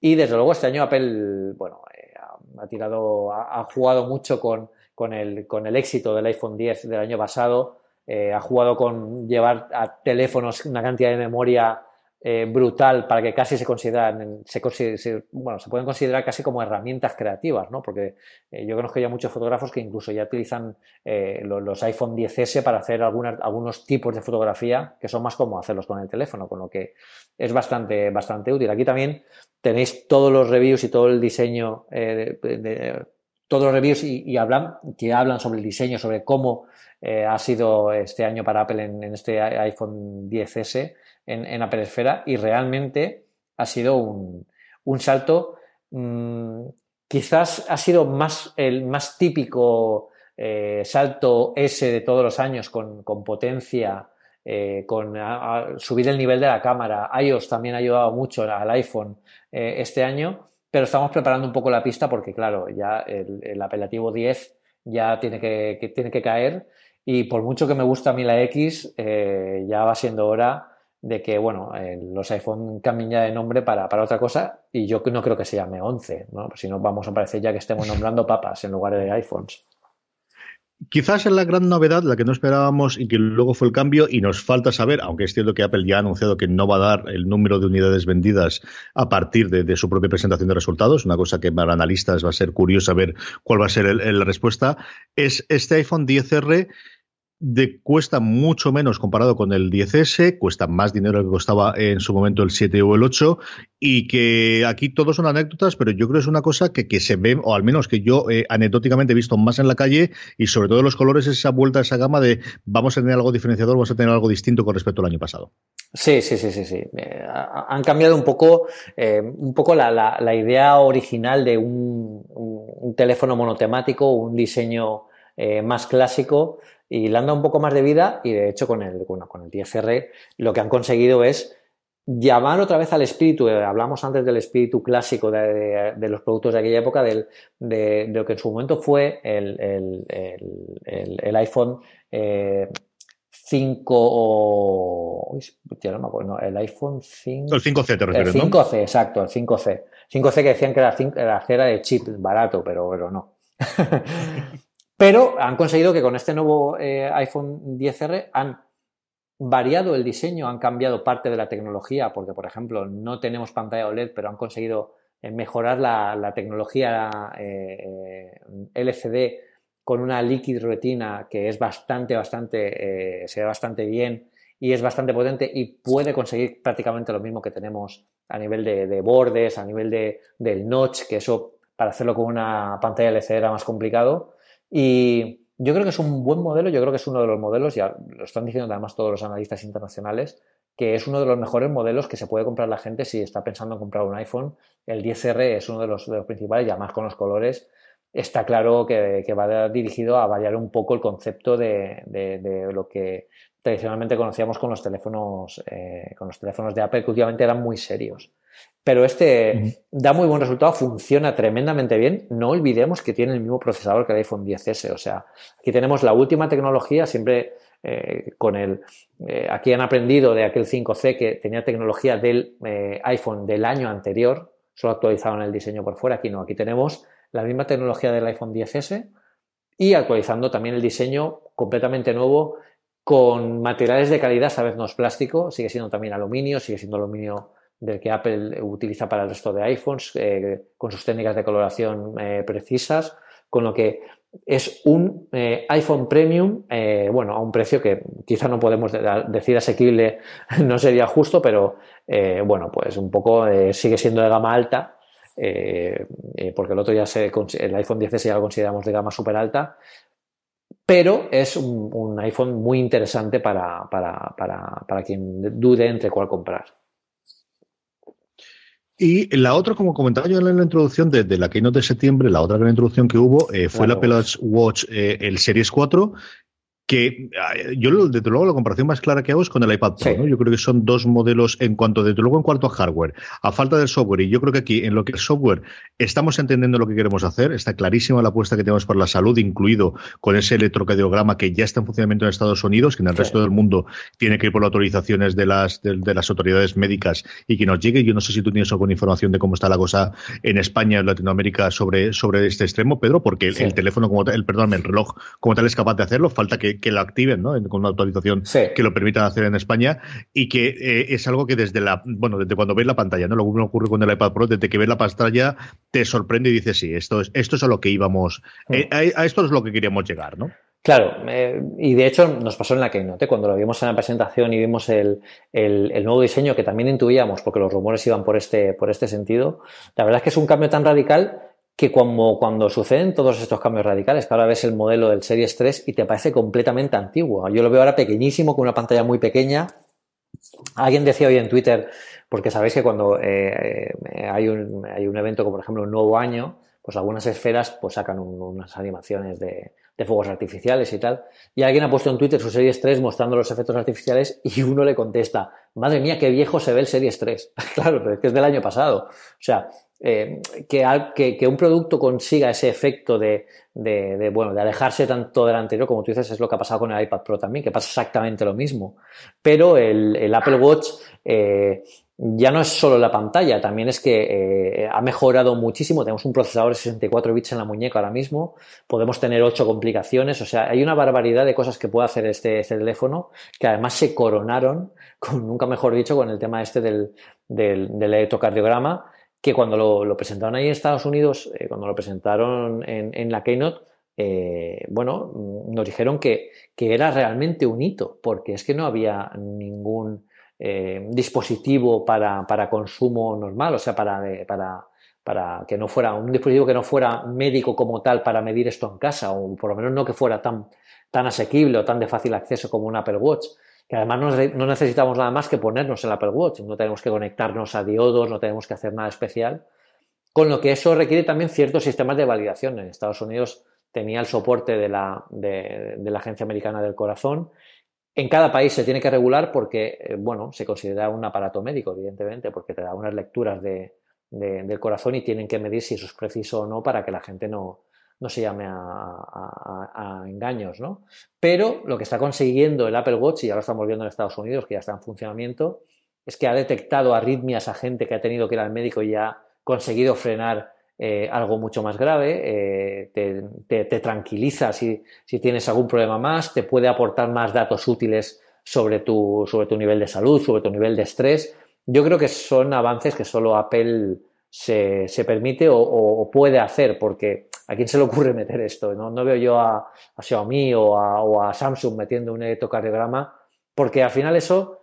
Y desde luego este año Apple, bueno, eh, ha tirado, ha, jugado mucho con, con, el, con, el, éxito del iPhone 10 del año pasado. Eh, ha jugado con llevar a teléfonos una cantidad de memoria eh, brutal para que casi se consideran, se, bueno, se pueden considerar casi como herramientas creativas, ¿no? Porque eh, yo conozco ya muchos fotógrafos que incluso ya utilizan eh, los, iPhone 10S para hacer algunos tipos de fotografía que son más como hacerlos con el teléfono, con lo que es bastante, bastante útil. Aquí también tenéis todos los reviews y todo el diseño de, todos los reviews y, hablan, que hablan sobre el diseño, sobre cómo ha sido este año para Apple en, este iPhone 10S en, en Apple Esfera y realmente ha sido un, un salto. Mmm, quizás ha sido más el más típico eh, salto S de todos los años con, con potencia, eh, con subir el nivel de la cámara. iOS también ha ayudado mucho al iPhone eh, este año, pero estamos preparando un poco la pista porque, claro, ya el, el apelativo 10 ya tiene que, tiene que caer y por mucho que me gusta a mí la X, eh, ya va siendo hora de que, bueno, eh, los iPhone cambien ya de nombre para, para, otra cosa y yo no creo que se llame 11, ¿no? Si vamos a parecer ya que estemos nombrando papas en lugar de iPhones. Quizás es la gran novedad, la que no esperábamos y que luego fue el cambio y nos falta saber, aunque es cierto que Apple ya ha anunciado que no va a dar el número de unidades vendidas a partir de, su propia presentación de resultados, una cosa que para analistas va a ser curioso saber cuál va a ser la respuesta, es este iPhone 10R de, cuesta mucho menos comparado con el 10S, cuesta más dinero que costaba en su momento el 7 o el 8, y que aquí todo son anécdotas, pero yo creo que es una cosa que, que se ve, o al menos que yo eh, anecdóticamente he visto más en la calle, y sobre todo los colores, esa vuelta, esa gama de vamos a tener algo diferenciador, vamos a tener algo distinto con respecto al año pasado. Sí, sí, sí, sí, sí. Eh, han cambiado un poco, eh, un poco la, la, idea original de un teléfono monotemático, un diseño eh, más clásico y le han dado un poco más de vida y de hecho con el, bueno, con el 10R lo que han conseguido es llamar otra vez al espíritu, eh, hablamos antes del espíritu clásico de, de, de los productos de aquella época, del, de, de, lo que en su momento fue el, el, el, el iPhone eh, 5 o... Ya no me acuerdo, no, el iPhone 5... El 5C te refieres, El 5C, ¿no? exacto, el 5C. 5C que decían que era, era cera de chip, barato, pero, pero no. Pero han conseguido que con este nuevo eh, iPhone 10R han variado el diseño, han cambiado parte de la tecnología, porque por ejemplo no tenemos pantalla OLED, pero han conseguido eh, mejorar la, tecnología eh, LCD con una Liquid Retina que es bastante, bastante, se ve bastante bien y es bastante potente y puede conseguir prácticamente lo mismo que tenemos a nivel de, de bordes, a nivel de, del notch, que eso para hacerlo con una pantalla LCD era más complicado y yo creo que es un buen modelo, yo creo que es uno de los modelos, ya lo están diciendo además todos los analistas internacionales, que es uno de los mejores modelos que se puede comprar la gente si está pensando en comprar un iPhone. El 10R es uno de los, principales, y además con los colores está claro que, va dirigido a variar un poco el concepto de lo que tradicionalmente conocíamos con los teléfonos, eh, con los teléfonos de Apple, que últimamente eran muy serios. Pero este uh -huh. da muy buen resultado, funciona tremendamente bien. No olvidemos que tiene el mismo procesador que el iPhone 10S. O sea, aquí tenemos la última tecnología, siempre eh, con el. Eh, aquí han aprendido de aquel 5C que tenía tecnología del eh, iPhone del año anterior, solo actualizaron el diseño por fuera. Aquí no, aquí tenemos la misma tecnología del iPhone 10S y actualizando también el diseño completamente nuevo con materiales de calidad, esta vez no es plástico, sigue siendo también aluminio, sigue siendo aluminio del que Apple utiliza para el resto de iPhones, eh, con sus técnicas de coloración eh, precisas, con lo que es un eh, iPhone Premium, bueno, a un precio que quizá no podemos decir asequible, no sería justo, pero bueno, pues un poco sigue siendo de gama alta, porque el otro ya se, el iPhone 10 ya lo consideramos de gama súper alta, pero es un, un, iPhone muy interesante para, para, para, para quien dude entre cuál comprar. Y la otra, como comentaba yo en la introducción de, de la Keynote de septiembre, la otra gran introducción que hubo eh, fue claro. la Apple Watch, eh, el Series 4, que yo desde luego la comparación más clara que hago es con el iPad Pro, sí. ¿no? Yo creo que son dos modelos en cuanto, desde luego en cuanto a hardware, a falta del software, y yo creo que aquí en lo que es software estamos entendiendo lo que queremos hacer, está clarísima la apuesta que tenemos por la salud, incluido con ese electrocardiograma que ya está en funcionamiento en Estados Unidos, que en el sí. resto del mundo tiene que ir por las autorizaciones de las, de, de, las autoridades médicas y que nos llegue. Yo no sé si tú tienes alguna información de cómo está la cosa en España, en Latinoamérica sobre, sobre este extremo, Pedro, porque el, sí. el teléfono como tal, el, perdón, el reloj como tal es capaz de hacerlo, falta que que lo activen, ¿no? Con una actualización sí. que lo permitan hacer en España y que eh, es algo que desde la, bueno, desde cuando ves la pantalla, ¿no? Lo que ocurre con el iPad Pro, desde que ves la pantalla te sorprende y dices, sí, esto es, esto es a lo que íbamos, mm. eh, a, a, esto es lo que queríamos llegar, ¿no? Claro, eh, y de hecho nos pasó en la Keynote, cuando lo vimos en la presentación y vimos el, el, el, nuevo diseño que también intuíamos, porque los rumores iban por este, por este sentido, la verdad es que es un cambio tan radical que cuando, cuando suceden todos estos cambios radicales, que ahora ves el modelo del Series 3 y te parece completamente antiguo. Yo lo veo ahora pequeñísimo, con una pantalla muy pequeña, Alguien decía hoy en Twitter, porque sabéis que cuando eh, eh, hay, un, hay un evento como por ejemplo un nuevo año, pues algunas esferas pues sacan unas animaciones de, de, fuegos artificiales y tal. Y alguien ha puesto en Twitter su Series 3 mostrando los efectos artificiales y uno le contesta, madre mía, qué viejo se ve el Series 3. claro, pero es que es del año pasado. O sea, eh, que, un producto consiga ese efecto de, de, bueno, de alejarse tanto del anterior, como tú dices, es lo que ha pasado con el iPad Pro también, que pasa exactamente lo mismo. Pero el, Apple Watch eh, ya no es solo la pantalla, también es que eh, ha mejorado muchísimo. Tenemos un procesador de 64 bits en la muñeca ahora mismo, podemos tener 8 complicaciones, o sea, hay una barbaridad de cosas que puede hacer este, este teléfono que además se coronaron, con, nunca mejor dicho, con el tema este del, del electrocardiograma que cuando lo, presentaron ahí en Estados Unidos, eh, cuando lo presentaron en, la Keynote, eh, bueno, nos dijeron que, era realmente un hito, porque es que no había ningún eh, dispositivo para, consumo normal, o sea, para, para, que no fuera un dispositivo que no fuera médico como tal para medir esto en casa, o por lo menos no que fuera tan, tan asequible o tan de fácil acceso como un Apple Watch que además no, necesitamos nada más que ponernos el Apple Watch, no tenemos que conectarnos a diodos, no tenemos que hacer nada especial, con lo que eso requiere también ciertos sistemas de validación. En Estados Unidos tenía el soporte de la, de, la Agencia Americana del Corazón. En cada país se tiene que regular porque, eh, bueno, se considera un aparato médico, evidentemente, porque te da unas lecturas de, del corazón y tienen que medir si eso es preciso o no para que la gente no, no se llame a, engaños, ¿no? Pero lo que está consiguiendo el Apple Watch, y lo estamos viendo en Estados Unidos, que ya está en funcionamiento, es que ha detectado arritmias a gente que ha tenido que ir al médico y ha conseguido frenar eh, algo mucho más grave, eh, te, tranquiliza si, tienes algún problema más, te puede aportar más datos útiles sobre tu, sobre tu nivel de salud, sobre tu nivel de estrés. Yo creo que son avances que solo Apple se, permite o, puede hacer, porque ¿A quién se le ocurre meter esto? No, veo yo a, Xiaomi o a, Samsung metiendo un electrocardiograma, porque al final eso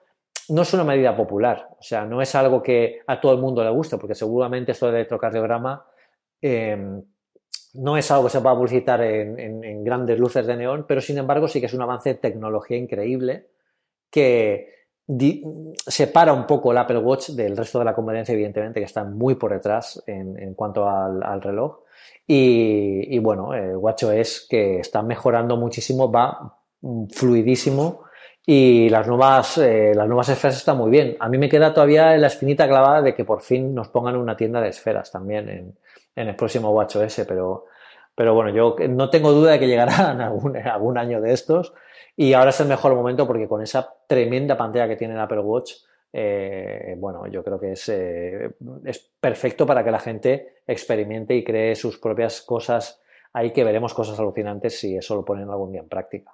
no es una medida popular. O sea, no es algo que a todo el mundo le guste, porque seguramente esto del electrocardiograma em, no es algo que se va a publicitar en, grandes luces de neón, pero sin embargo sí que es un avance de tecnología increíble que separa un poco el Apple Watch del resto de la competencia, evidentemente, que está muy por detrás en, cuanto al reloj y, bueno, el WatchOS que está mejorando muchísimo, va fluidísimo y las nuevas, eh, las nuevas esferas están muy bien. A mí me queda todavía la espinita clavada de que por fin nos pongan una tienda de esferas también en, el próximo WatchOS, pero, pero bueno, yo no tengo duda de que llegarán algún, algún año de estos y ahora es el mejor momento porque con esa tremenda pantalla que tiene el Apple Watch, eh, bueno, yo creo que es, eh, es perfecto para que la gente experimente y cree sus propias cosas ahí que veremos cosas alucinantes si eso lo ponen algún día en práctica.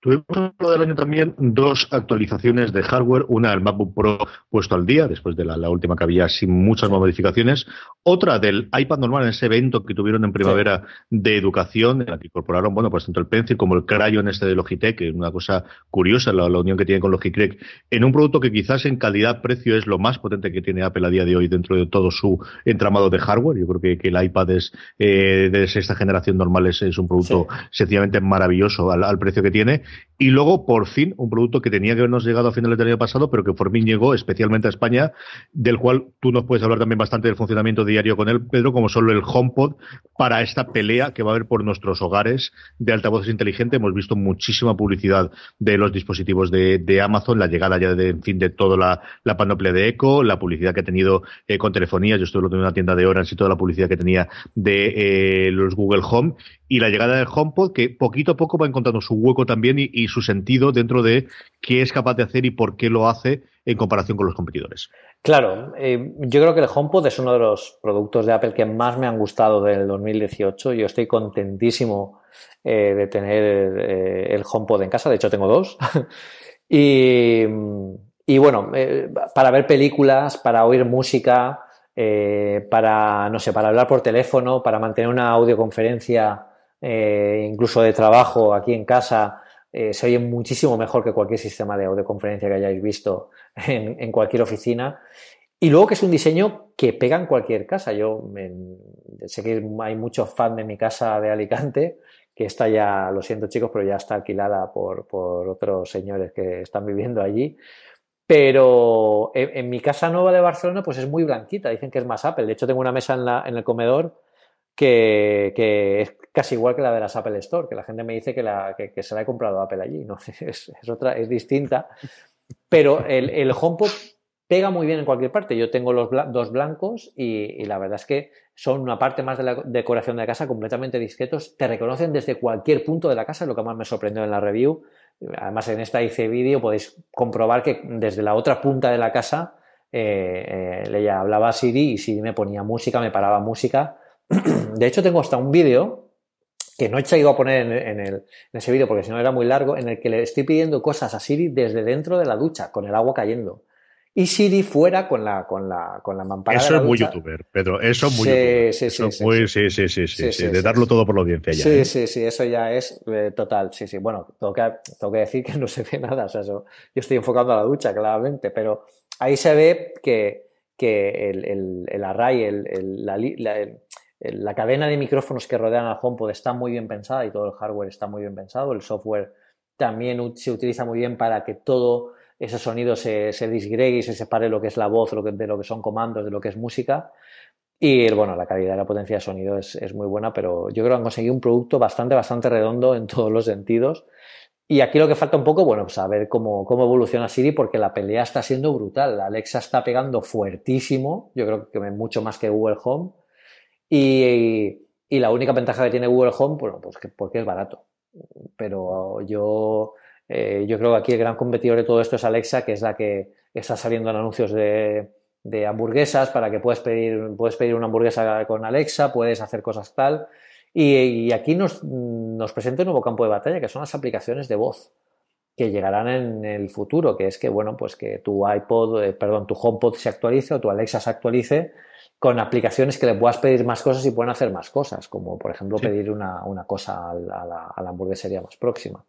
Tuvimos lo del año también dos actualizaciones de hardware, una del MacBook Pro puesto al día, después de la, última que había sin muchas modificaciones, otra del iPad normal en ese evento que tuvieron en primavera de educación, en la que incorporaron, bueno, pues tanto el Pencil como el Crayon este de Logitech, que es una cosa curiosa la, unión que tiene con Logitech, en un producto que quizás en calidad-precio es lo más potente que tiene Apple a día de hoy dentro de todo su entramado de hardware. Yo creo que, el iPad es eh, de esta generación normal es, un producto sencillamente maravilloso al precio que tiene y luego, por fin, un producto que tenía que habernos llegado a finales del año pasado, pero que por fin llegó especialmente a España, del cual tú nos puedes hablar también bastante del funcionamiento diario con él, Pedro, como solo el HomePod, para esta pelea que va a haber por nuestros hogares de altavoces inteligentes. Hemos visto muchísima publicidad de los dispositivos de, Amazon, la llegada ya de, fin, de toda la, panoplia de Echo, la publicidad que ha tenido eh, con telefonía. Yo estuve en una tienda de Orange y toda la publicidad que tenía de eh, los Google Home y la llegada del HomePod, que poquito a poco va encontrando su hueco también y, su sentido dentro de qué es capaz de hacer y por qué lo hace en comparación con los competidores. Claro, eh, yo creo que el HomePod es uno de los productos de Apple que más me han gustado del 2018. Yo estoy contentísimo eh, de tener eh, el HomePod en casa, de hecho tengo dos. y, y, bueno, para ver películas, para oír música, para, no sé, para hablar por teléfono, para mantener una audioconferencia eh, incluso de trabajo aquí en casa, eh, se oye muchísimo mejor que cualquier sistema de audioconferencia que hayáis visto en, cualquier oficina. Y luego que es un diseño que pega en cualquier casa. Yo sé que hay muchos fans de mi casa de Alicante que esta ya, lo siento chicos, pero ya está alquilada por, por otros señores que están viviendo allí. Pero en, mi casa nueva de Barcelona, pues es muy blanquita. Dicen que es más Apple. De hecho, tengo una mesa en, la, en el comedor que, que, es casi igual que la de las Apple Store, que la gente me dice que, la, que, se la he comprado Apple allí. No, es, es, otra, es distinta. Pero el, el HomePod pega muy bien en cualquier parte. Yo tengo los dos blancos y, la verdad es que son una parte más de la decoración de la casa completamente discretos. Te reconocen desde cualquier punto de la casa, lo que más me sorprendió en la review. Además, en esta hice vídeo podéis comprobar que desde la otra punta de la casa eh, eh, le hablaba a Siri y Siri me ponía música, me paraba música. De hecho, tengo hasta un vídeo que no he ido a poner en, en ese vídeo porque si no era muy largo, en el que le estoy pidiendo cosas a Siri desde dentro de la ducha, con el agua cayendo y Siri fuera con la, con la, con la mampara. Eso es muy youtuber, Pedro. Eso es muy youtuber. Sí, sí, sí, sí, sí, sí, sí, de darlo todo por la audiencia ya. Sí, ¿eh? sí, sí, eso ya es eh, total. Sí, sí. Bueno, tengo que, tengo que decir que no se ve nada. O sea, eso, yo estoy enfocando a la ducha, claramente, pero ahí se ve que, que el, el, el array, el, la, la, la, cadena de micrófonos que rodean al HomePod está muy bien pensada y todo el hardware está muy bien pensado. El software también se utiliza muy bien para que todo ese sonido se, se disgregue y se separe lo que es la voz lo que, de lo que son comandos, de lo que es música. Y bueno, la calidad y la potencia de sonido es, es, muy buena, pero yo creo que han conseguido un producto bastante, bastante redondo en todos los sentidos. Y aquí lo que falta un poco, bueno, pues a ver cómo, cómo evoluciona Siri, porque la pelea está siendo brutal. Alexa está pegando fuertísimo, yo creo que mucho más que Google Home. Y, la única ventaja que tiene Google Home, bueno, pues que, porque es barato. Pero yo eh, yo creo que aquí el gran competidor de todo esto es Alexa, que es la que está saliendo en anuncios de, hamburguesas para que puedas pedir, puedes pedir una hamburguesa con Alexa, puedes hacer cosas tal. Y, aquí nos, nos, presenta un nuevo campo de batalla, que son las aplicaciones de voz, que llegarán en el futuro, que es que, bueno, pues que tu iPod, eh, perdón, tu HomePod se actualice o tu Alexa se actualice con aplicaciones que le puedas pedir más cosas y puedan hacer más cosas, como por ejemplo pedir una, cosa a la, a la hamburguesería más próxima.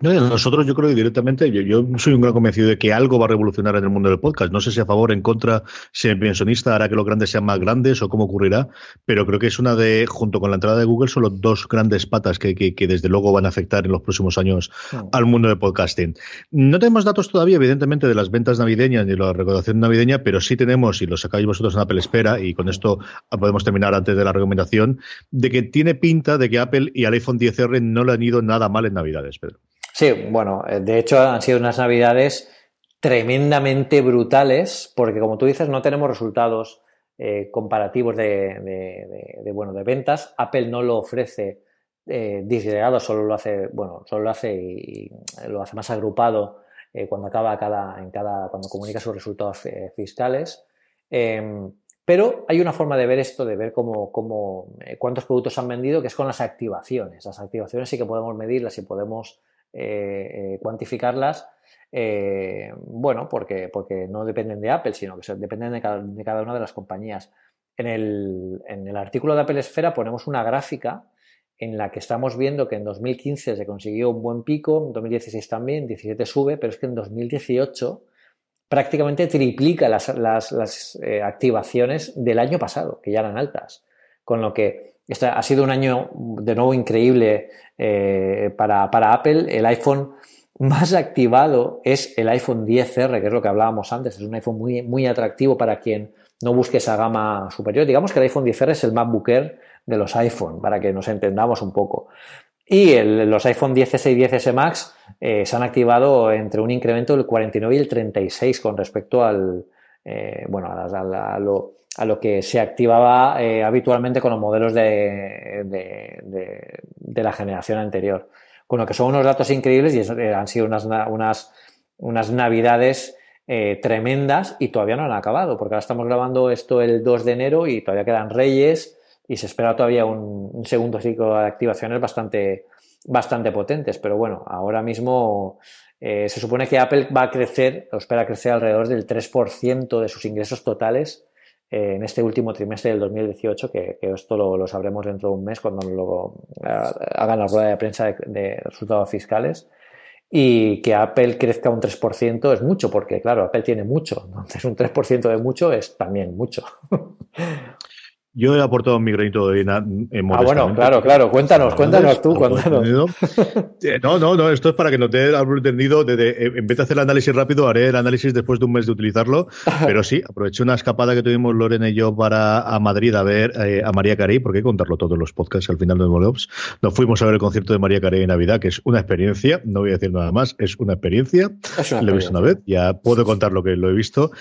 Nosotros yo creo que directamente, yo, soy un gran convencido de que algo va a revolucionar en el mundo del podcast. No sé si a favor, en contra, si el pensionista hará que los grandes sean más grandes o cómo ocurrirá, pero creo que es una de, junto con la entrada de Google, son los dos grandes patas que, que, desde luego van a afectar en los próximos años al mundo del podcasting. No tenemos datos todavía, evidentemente, de las ventas navideñas ni la recaudación navideña, pero sí tenemos, y lo sacáis vosotros en Apple Espera, y con esto podemos terminar antes de la recomendación, de que tiene pinta de que Apple y al iPhone 10R no le han ido nada mal en Navidades, Pedro. Sí, bueno, eh, de hecho han sido unas navidades tremendamente brutales, porque como tú dices, no tenemos resultados eh, comparativos de, bueno, de ventas. Apple no lo ofrece eh, disgregado, solo lo hace, bueno, solo lo hace y, lo hace más agrupado eh, cuando acaba cada, en cada, cuando comunica sus resultados fiscales. Em, pero hay una forma de ver esto, de ver cómo, cómo cuántos productos han vendido, que es con las activaciones. Las activaciones sí que podemos medirlas y podemos eh, eh, cuantificarlas, eh, bueno, porque, porque no dependen de Apple, sino que dependen de cada, de cada una de las compañías. En el, en el, artículo de Apple Esfera ponemos una gráfica en la que estamos viendo que en 2015 se consiguió un buen pico, en 2016 también, 17 sube, pero es que en 2018 prácticamente triplica las, las, las activaciones del año pasado, que ya eran altas. Con lo que este ha sido un año de nuevo increíble eh, para, Apple. El iPhone más activado es el iPhone 10R, que es lo que hablábamos antes. Es un iPhone muy, muy atractivo para quien no busque esa gama superior. Digamos que el iPhone 10R es el MacBook Air de los iPhone, para que nos entendamos un poco. Y los iPhone 10S y 10S Max eh, se han activado entre un incremento del 49 y el 36 con respecto al, eh, bueno, a, lo, a lo que se activaba eh, habitualmente con los modelos de, de, la generación anterior. Con lo que son unos datos increíbles y eh, han sido unas, unas, unas navidades eh, tremendas y todavía no han acabado, porque ahora estamos grabando esto el 2 de enero y todavía quedan Reyes y se espera todavía un, segundo ciclo de activaciones bastante, bastante potentes. Pero bueno, ahora mismo se supone que Apple va a crecer, o espera crecer alrededor del 3% de sus ingresos totales eh, en este último trimestre del 2018, que, esto lo, sabremos dentro de un mes cuando lo, eh, hagan la rueda de prensa de, resultados fiscales. Y que Apple crezca un 3% es mucho, porque claro, Apple tiene mucho. Entonces un 3% de mucho es también mucho. Yo he aportado mi granito de arena en Ah, bueno, claro, claro. Cuéntanos, cuéntanos tú, cuéntanos. Eh, no, no, no, esto es para que no te haya entendido. De, en vez de hacer el análisis rápido, haré el análisis después de un mes de utilizarlo. Pero sí, aproveché una escapada que tuvimos Lorena y yo para a Madrid a ver eh, a María Carey, porque hay que contarlo todos los podcasts al final de los Nos fuimos a ver el concierto de María Carey en Navidad, que es una experiencia, no voy a decir nada más, es una experiencia. lo he visto una vez, ya puedo contar lo que lo he visto.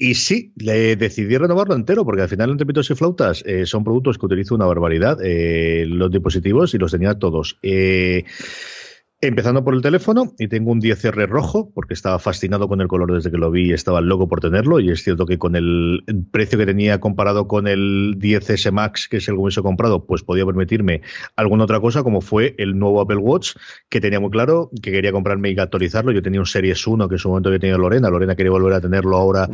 Y sí, le decidí renovarlo entero, porque al final entre pitos y flautas eh, son productos que utilizo una barbaridad, eh, los dispositivos, y los tenía todos. Eh, Empezando por el teléfono, y tengo un 10R rojo, porque estaba fascinado con el color desde que lo vi y estaba loco por tenerlo. Y es cierto que con el precio que tenía comparado con el 10S Max, que es el que hubiese comprado, pues podía permitirme alguna otra cosa, como fue el nuevo Apple Watch, que tenía muy claro que quería comprarme y actualizarlo. Yo tenía un Series 1, que en su momento que tenía Lorena. Lorena quería volver a tenerlo ahora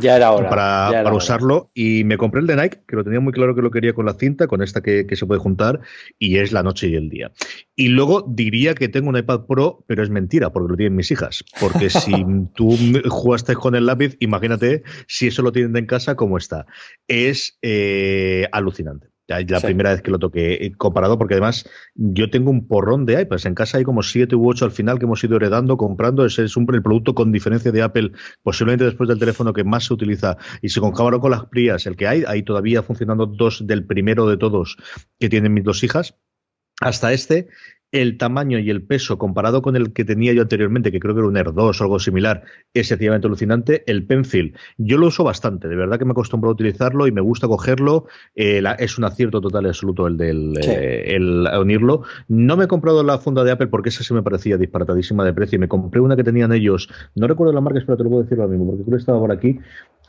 para, usarlo. Y me compré el de Nike, que lo tenía muy claro que lo quería con la cinta, con esta que, que se puede juntar, y es la noche y el día. Y luego diría que tengo un iPad Pro pero es mentira, porque lo tienen mis hijas. Porque si tú jugaste con el lápiz, imagínate si eso lo tienen en casa, ¿cómo está? Es eh, alucinante. La primera vez que lo toqué eh, comparado, porque además yo tengo un porrón de iPads. En casa hay como siete u ocho al final que hemos ido heredando, comprando. Ese es un, el producto con diferencia de Apple, posiblemente después del teléfono que más se utiliza. Y si comparo con las Prias, el que hay, hay todavía funcionando dos del primero de todos que tienen mis dos hijas hasta este el tamaño y el peso comparado con el que tenía yo anteriormente, que creo que era un Air 2 o algo similar, es sencillamente alucinante. El Pencil, yo lo uso bastante, de verdad que me acostumbro a utilizarlo y me gusta cogerlo. Eh, es un acierto total y absoluto el del eh, el unirlo. No me he comprado la funda de Apple porque esa se me parecía disparatadísima de precio y me compré una que tenían ellos, no recuerdo la marca, pero te lo puedo decir ahora mismo, porque creo que estaba por aquí.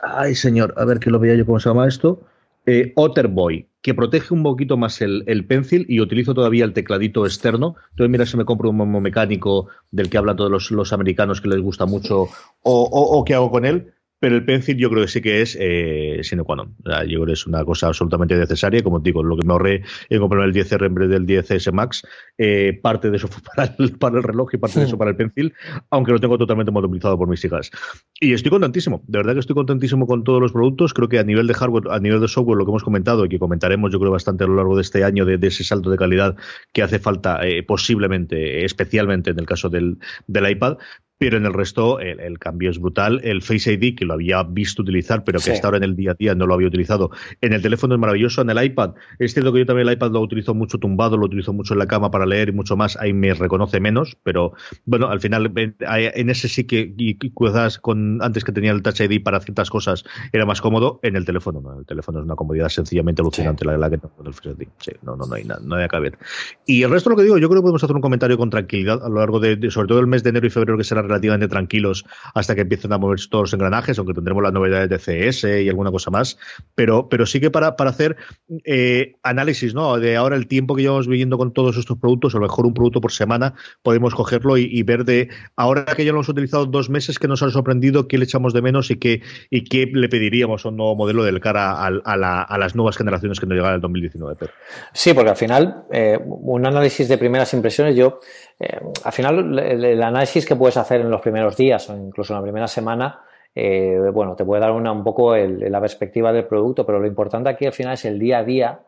Ay, señor, a ver que lo veía yo cómo se llama esto eh, Otterboy, que protege un poquito más el, el, pencil y utilizo todavía el tecladito externo. Entonces, mira, si me compro un mecánico del que hablan todos los, americanos que les gusta mucho o, o, o qué hago con él. Pero el pencil yo creo que sí que es eh, sine qua non. yo creo que es una cosa absolutamente necesaria. Como digo, lo que me ahorré en comprarme el 10R en vez del 10S Max, eh, parte de eso fue para el, para el reloj y parte de eso para el pencil, aunque lo tengo totalmente motorizado por mis hijas. Y estoy contentísimo, de verdad que estoy contentísimo con todos los productos. Creo que a nivel de hardware, a nivel de software, lo que hemos comentado y que comentaremos yo creo bastante a lo largo de este año de, ese salto de calidad que hace falta eh, posiblemente, especialmente en el caso del, del iPad, pero en el resto el, cambio es brutal. El Face ID, que lo había visto utilizar, pero que hasta ahora en el día a día no lo había utilizado. En el teléfono es maravilloso, en el iPad. Es cierto que yo también el iPad lo utilizo mucho tumbado, lo utilizo mucho en la cama para leer y mucho más. Ahí me reconoce menos, pero bueno, al final en ese sí que quizás con antes que tenía el Touch ID para ciertas cosas era más cómodo. En el teléfono no, el teléfono es una comodidad sencillamente alucinante la, la, que tengo con el Face ID. Sí, no, no, no hay nada, no hay que ver. Y el resto lo que digo, yo creo que podemos hacer un comentario con tranquilidad a lo largo de, sobre todo el mes de enero y febrero que será relativamente tranquilos hasta que empiecen a moverse todos los engranajes, aunque tendremos las novedades de CS y alguna cosa más. Pero, pero sí que para, para hacer eh, análisis, ¿no? De ahora el tiempo que llevamos viviendo con todos estos productos, a lo mejor un producto por semana, podemos cogerlo y, ver de ahora que ya lo hemos utilizado dos meses, que nos han sorprendido, qué le echamos de menos y qué, y qué le pediríamos a un nuevo modelo del cara a, a, las nuevas generaciones que nos llegan en el 2019. Sí, porque al final, eh, un análisis de primeras impresiones, yo eh, al final, el, análisis que puedes hacer en los primeros días o incluso en la primera semana, eh, bueno, te puede dar una, un poco la perspectiva del producto, pero lo importante aquí al final es el día a día.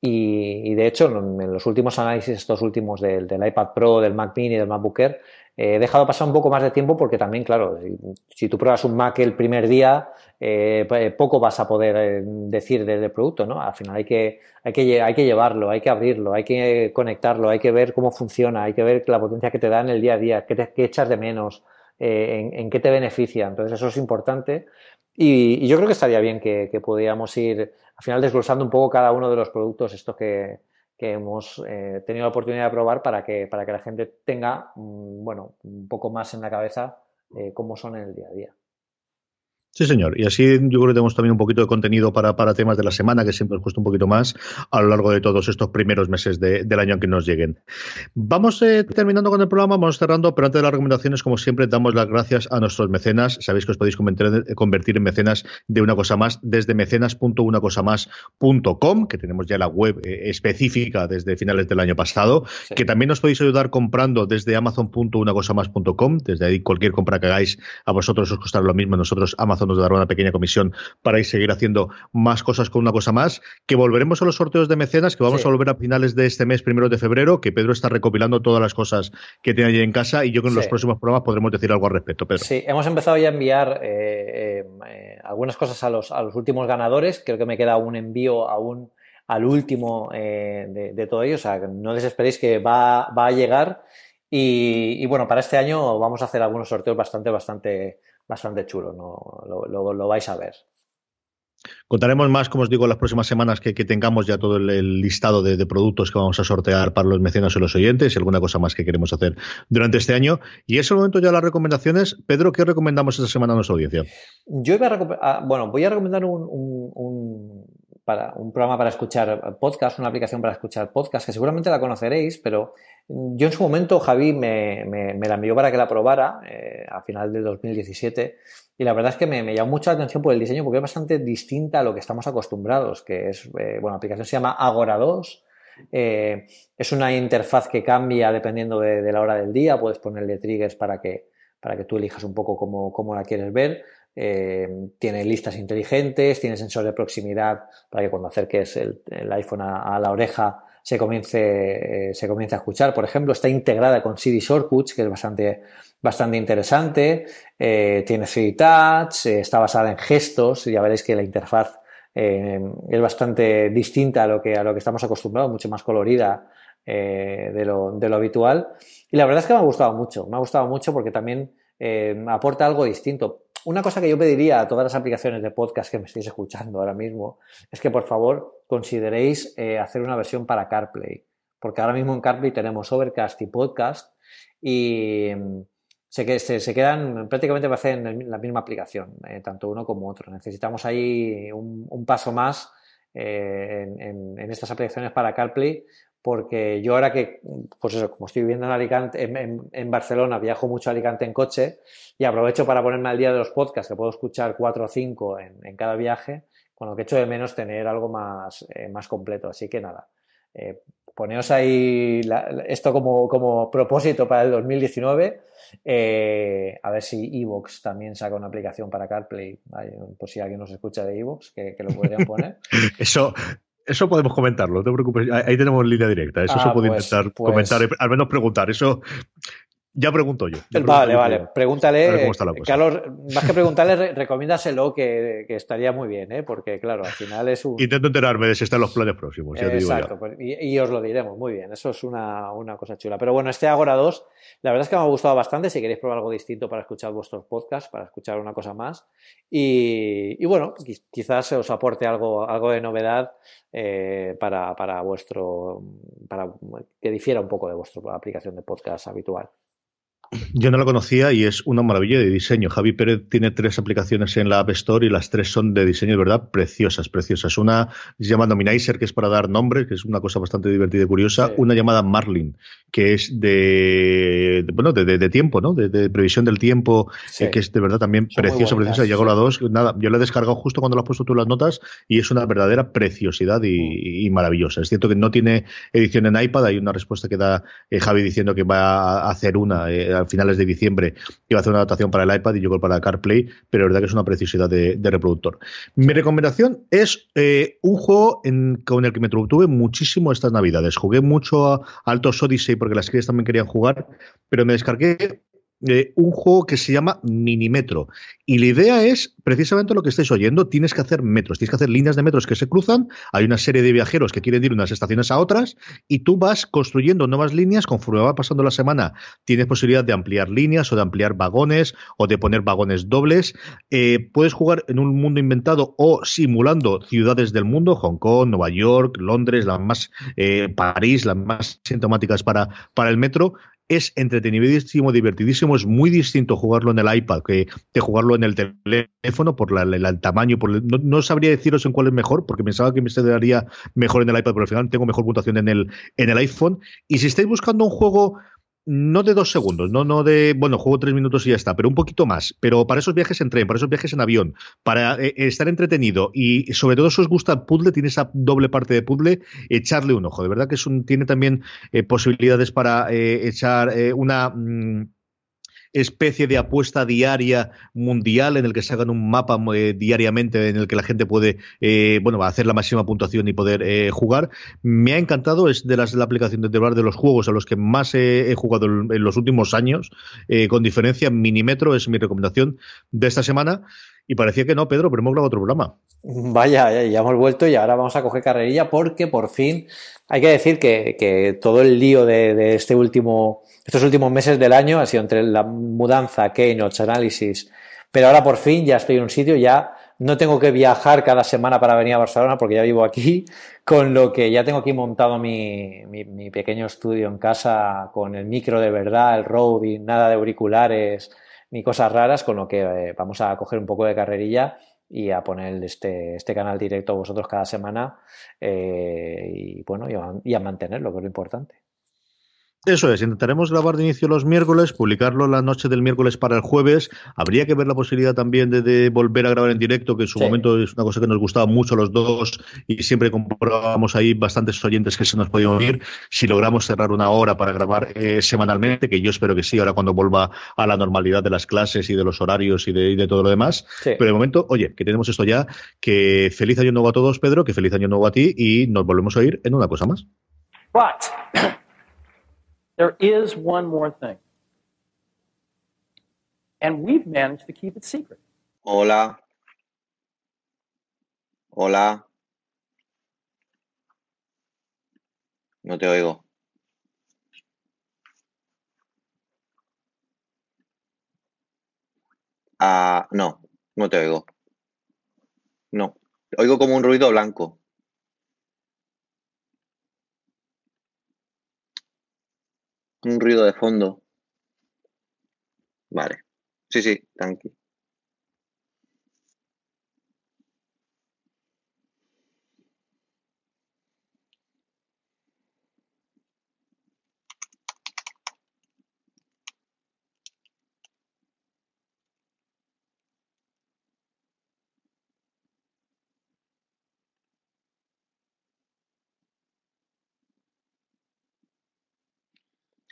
Y, de hecho, en los últimos análisis, estos últimos del, iPad Pro, del Mac Mini, del MacBook Air, he dejado pasar un poco más de tiempo porque también, claro, si, tú pruebas un Mac el primer día, eh, pues, poco vas a poder eh, decir del producto, ¿no? Al final hay que, hay, que, hay que llevarlo, hay que abrirlo, hay que conectarlo, hay que ver cómo funciona, hay que ver la potencia que te da en el día a día, qué, te, echas de menos, eh, en, qué te beneficia. Entonces eso es importante. Y, yo creo que estaría bien que, que pudiéramos ir al final desglosando un poco cada uno de los productos, estos que, que hemos eh, tenido la oportunidad de probar para que, para que la gente tenga, mm, bueno, un poco más en la cabeza eh, cómo son en el día a día. Sí, señor. Y así yo creo que tenemos también un poquito de contenido para, para temas de la semana, que siempre os un poquito más a lo largo de todos estos primeros meses del año que nos lleguen. Vamos eh, terminando con el programa, vamos cerrando, pero antes de las recomendaciones, como siempre, damos las gracias a nuestros mecenas. Sabéis que os podéis convertir en mecenas de una cosa más desde mecenas.unacosamás.com, que tenemos ya la web eh, específica desde finales del año pasado, que también os podéis ayudar comprando desde amazon.unacosamás.com, desde ahí cualquier compra que hagáis a vosotros os costará lo mismo, nosotros Amazon nos dará una pequeña comisión para ir seguir haciendo más cosas con una cosa más. Que volveremos a los sorteos de mecenas, que vamos a volver a finales de este mes, primero de febrero, que Pedro está recopilando todas las cosas que tiene allí en casa y yo creo que en los próximos programas podremos decir algo al respecto, Pedro. Sí, hemos empezado ya a enviar eh, eh, algunas cosas a los, a los últimos ganadores. Creo que me queda un envío aún al último eh, de, todo ello. O sea, no desesperéis que va, a llegar. Y, bueno, para este año vamos a hacer algunos sorteos bastante, bastante, bastante chulos. ¿no? Lo, vais a ver. Contaremos más, como os digo, las próximas semanas que, tengamos ya todo el, listado de, productos que vamos a sortear para los mecenas y los oyentes y alguna cosa más que queremos hacer durante este año. Y es el momento ya de las recomendaciones. Pedro, ¿qué recomendamos esta semana a nuestra audiencia? Yo iba a, ah, bueno, voy a recomendar un para un programa para escuchar podcast, una aplicación para escuchar podcast, que seguramente la conoceréis, pero yo en su momento Javi me, la envió para que la probara eh, a final del 2017 y la verdad es que me, llamó mucho la atención por el diseño porque es bastante distinta a lo que estamos acostumbrados, que es, eh, bueno, la aplicación se llama Agora 2, eh, es una interfaz que cambia dependiendo de, la hora del día, puedes ponerle triggers para que, para que tú elijas un poco cómo, cómo la quieres ver. Eh, tiene listas inteligentes, tiene sensor de proximidad para que cuando acerques el, iPhone a, la oreja se comience, eh, se comience a escuchar. Por ejemplo, está integrada con CD Shortcuts, que es bastante, bastante interesante. Eh, tiene 3 Touch, está basada en gestos. Ya veréis que la interfaz es bastante distinta a lo, que, a lo que estamos acostumbrados, mucho más colorida de lo, de, lo, habitual. Y la verdad es que me ha gustado mucho. Me ha gustado mucho porque también aporta algo distinto una cosa que yo pediría a todas las aplicaciones de podcast que me estéis escuchando ahora mismo es que por favor consideréis eh, hacer una versión para CarPlay, porque ahora mismo en CarPlay tenemos Overcast y Podcast y mm, se, se, quedan prácticamente en la misma aplicación, eh, tanto uno como otro. Necesitamos ahí un, paso más eh, en, estas aplicaciones para CarPlay porque yo ahora que, pues eso, como estoy viviendo en Alicante, en, Barcelona, viajo mucho a Alicante en coche y aprovecho para ponerme al día de los podcasts, que puedo escuchar cuatro o cinco en, cada viaje, con lo que echo de menos tener algo más, eh, más completo. Así que nada, eh, poneos ahí esto como, como, propósito para el 2019. Eh, a ver si Evox también saca una aplicación para CarPlay, por si alguien nos escucha de Evox, que, que lo podrían poner. Eso, eso podemos comentarlo, no te preocupes. Ahí tenemos línea directa. Eso se ah, puede pues, intentar pues comentar, al menos preguntar. Eso ya pregunto yo. vale, vale. Pregúntale. Carlos, más que preguntarle, recomiéndaselo que, que, estaría muy bien, ¿eh? porque claro, al final es un. Intento enterarme de si están los planes próximos. Exacto, pues, y, os lo diremos, muy bien. Eso es una, cosa chula. Pero bueno, este Agora 2, la verdad es que me ha gustado bastante. Si queréis probar algo distinto para escuchar vuestros podcasts, para escuchar una cosa más. Y, bueno, quizás os aporte algo, algo de novedad eh, para, para vuestro. para que difiera un poco de vuestra aplicación de podcast habitual. Yo no la conocía y es una maravilla de diseño. Javi Pérez tiene tres aplicaciones en la App Store y las tres son de diseño de verdad preciosas, preciosas. Una se llama Nominizer, que es para dar nombres, que es una cosa bastante divertida y curiosa. Una llamada Marlin, que es de, bueno, de, tiempo, ¿no? De, previsión del tiempo, eh, que es de verdad también preciosa, preciosa. Llegó la dos. Nada, yo la he descargado justo cuando la has puesto tú las notas y es una verdadera preciosidad y, maravillosa. Es cierto que no tiene edición en iPad. Hay una respuesta que da eh, Javi diciendo que va a hacer una. Eh, a finales de diciembre iba a hacer una adaptación para el iPad y llegó para CarPlay, pero la verdad que es una preciosidad de, reproductor. Mi recomendación es eh, un juego con el que me entretuve muchísimo estas navidades. Jugué mucho a Altos Odyssey porque las crías también querían jugar, pero me descargué un juego que se llama Minimetro. Y la idea es precisamente lo que estáis oyendo: tienes que hacer metros, tienes que hacer líneas de metros que se cruzan. Hay una serie de viajeros que quieren ir de unas estaciones a otras, y tú vas construyendo nuevas líneas conforme va pasando la semana. Tienes posibilidad de ampliar líneas o de ampliar vagones o de poner vagones dobles. Eh, puedes jugar en un mundo inventado o simulando ciudades del mundo: Hong Kong, Nueva York, Londres, las más eh, París, las más sintomáticas para, para el metro es entretenidísimo, divertidísimo, es muy distinto jugarlo en el iPad que, jugarlo en el teléfono por el tamaño, por no, sabría deciros en cuál es mejor, porque pensaba que me daría mejor en el iPad, pero al final tengo mejor puntuación en el, en el iPhone. Y si estáis buscando un juego no de dos segundos, no, no de, bueno, juego tres minutos y ya está, pero un poquito más. Pero para esos viajes en tren, para esos viajes en avión, para eh, estar entretenido y sobre todo si os gusta el puzzle, tiene esa doble parte de puzzle, echarle un ojo. De verdad que es un, tiene también eh, posibilidades para eh, echar una... Mm, especie de apuesta diaria mundial en el que se hagan un mapa eh, diariamente en el que la gente puede eh, bueno hacer la máxima puntuación y poder eh, jugar. Me ha encantado, es de las la aplicación de de los juegos a los que más he, jugado en los últimos años, con diferencia, Minimetro es mi recomendación de esta semana. Y parecía que no, Pedro, pero hemos grabado otro programa. Vaya, ya hemos vuelto y ahora vamos a coger carrerilla porque por fin hay que decir que, todo el lío de, este último, estos últimos meses del año ha sido entre la mudanza, Keynote, análisis, pero ahora por fin ya estoy en un sitio, ya no tengo que viajar cada semana para venir a Barcelona porque ya vivo aquí, con lo que ya tengo aquí montado mi, mi, pequeño estudio en casa con el micro de verdad, el Rode, nada de auriculares ni cosas raras, con lo que eh, vamos a coger un poco de carrerilla y a poner este, este canal directo a vosotros cada semana eh, y bueno, y a mantenerlo, que es lo importante. Eso es, intentaremos grabar de inicio los miércoles, publicarlo la noche del miércoles para el jueves. Habría que ver la posibilidad también de, volver a grabar en directo, que en su momento es una cosa que nos gustaba mucho a los dos y siempre comprobábamos ahí bastantes oyentes que se nos podían unir. Si logramos cerrar una hora para grabar eh, semanalmente, que yo espero que sí, ahora cuando vuelva a la normalidad de las clases y de los horarios y de, todo lo demás. Pero de momento, oye, que tenemos esto ya, que feliz año nuevo a todos, Pedro, que feliz año nuevo a ti y nos volvemos a oír en una cosa más. There is one more thing. And we've managed to keep it secret. Hola. Hola. No te oigo. Ah, no, no te oigo. No. Oigo como un ruido blanco. Un ruido de fondo. Vale. Sí, sí, tranqui.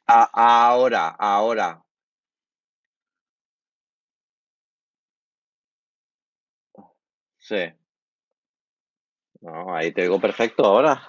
Ahora, ahora. Sí. No, ahí te digo perfecto ahora.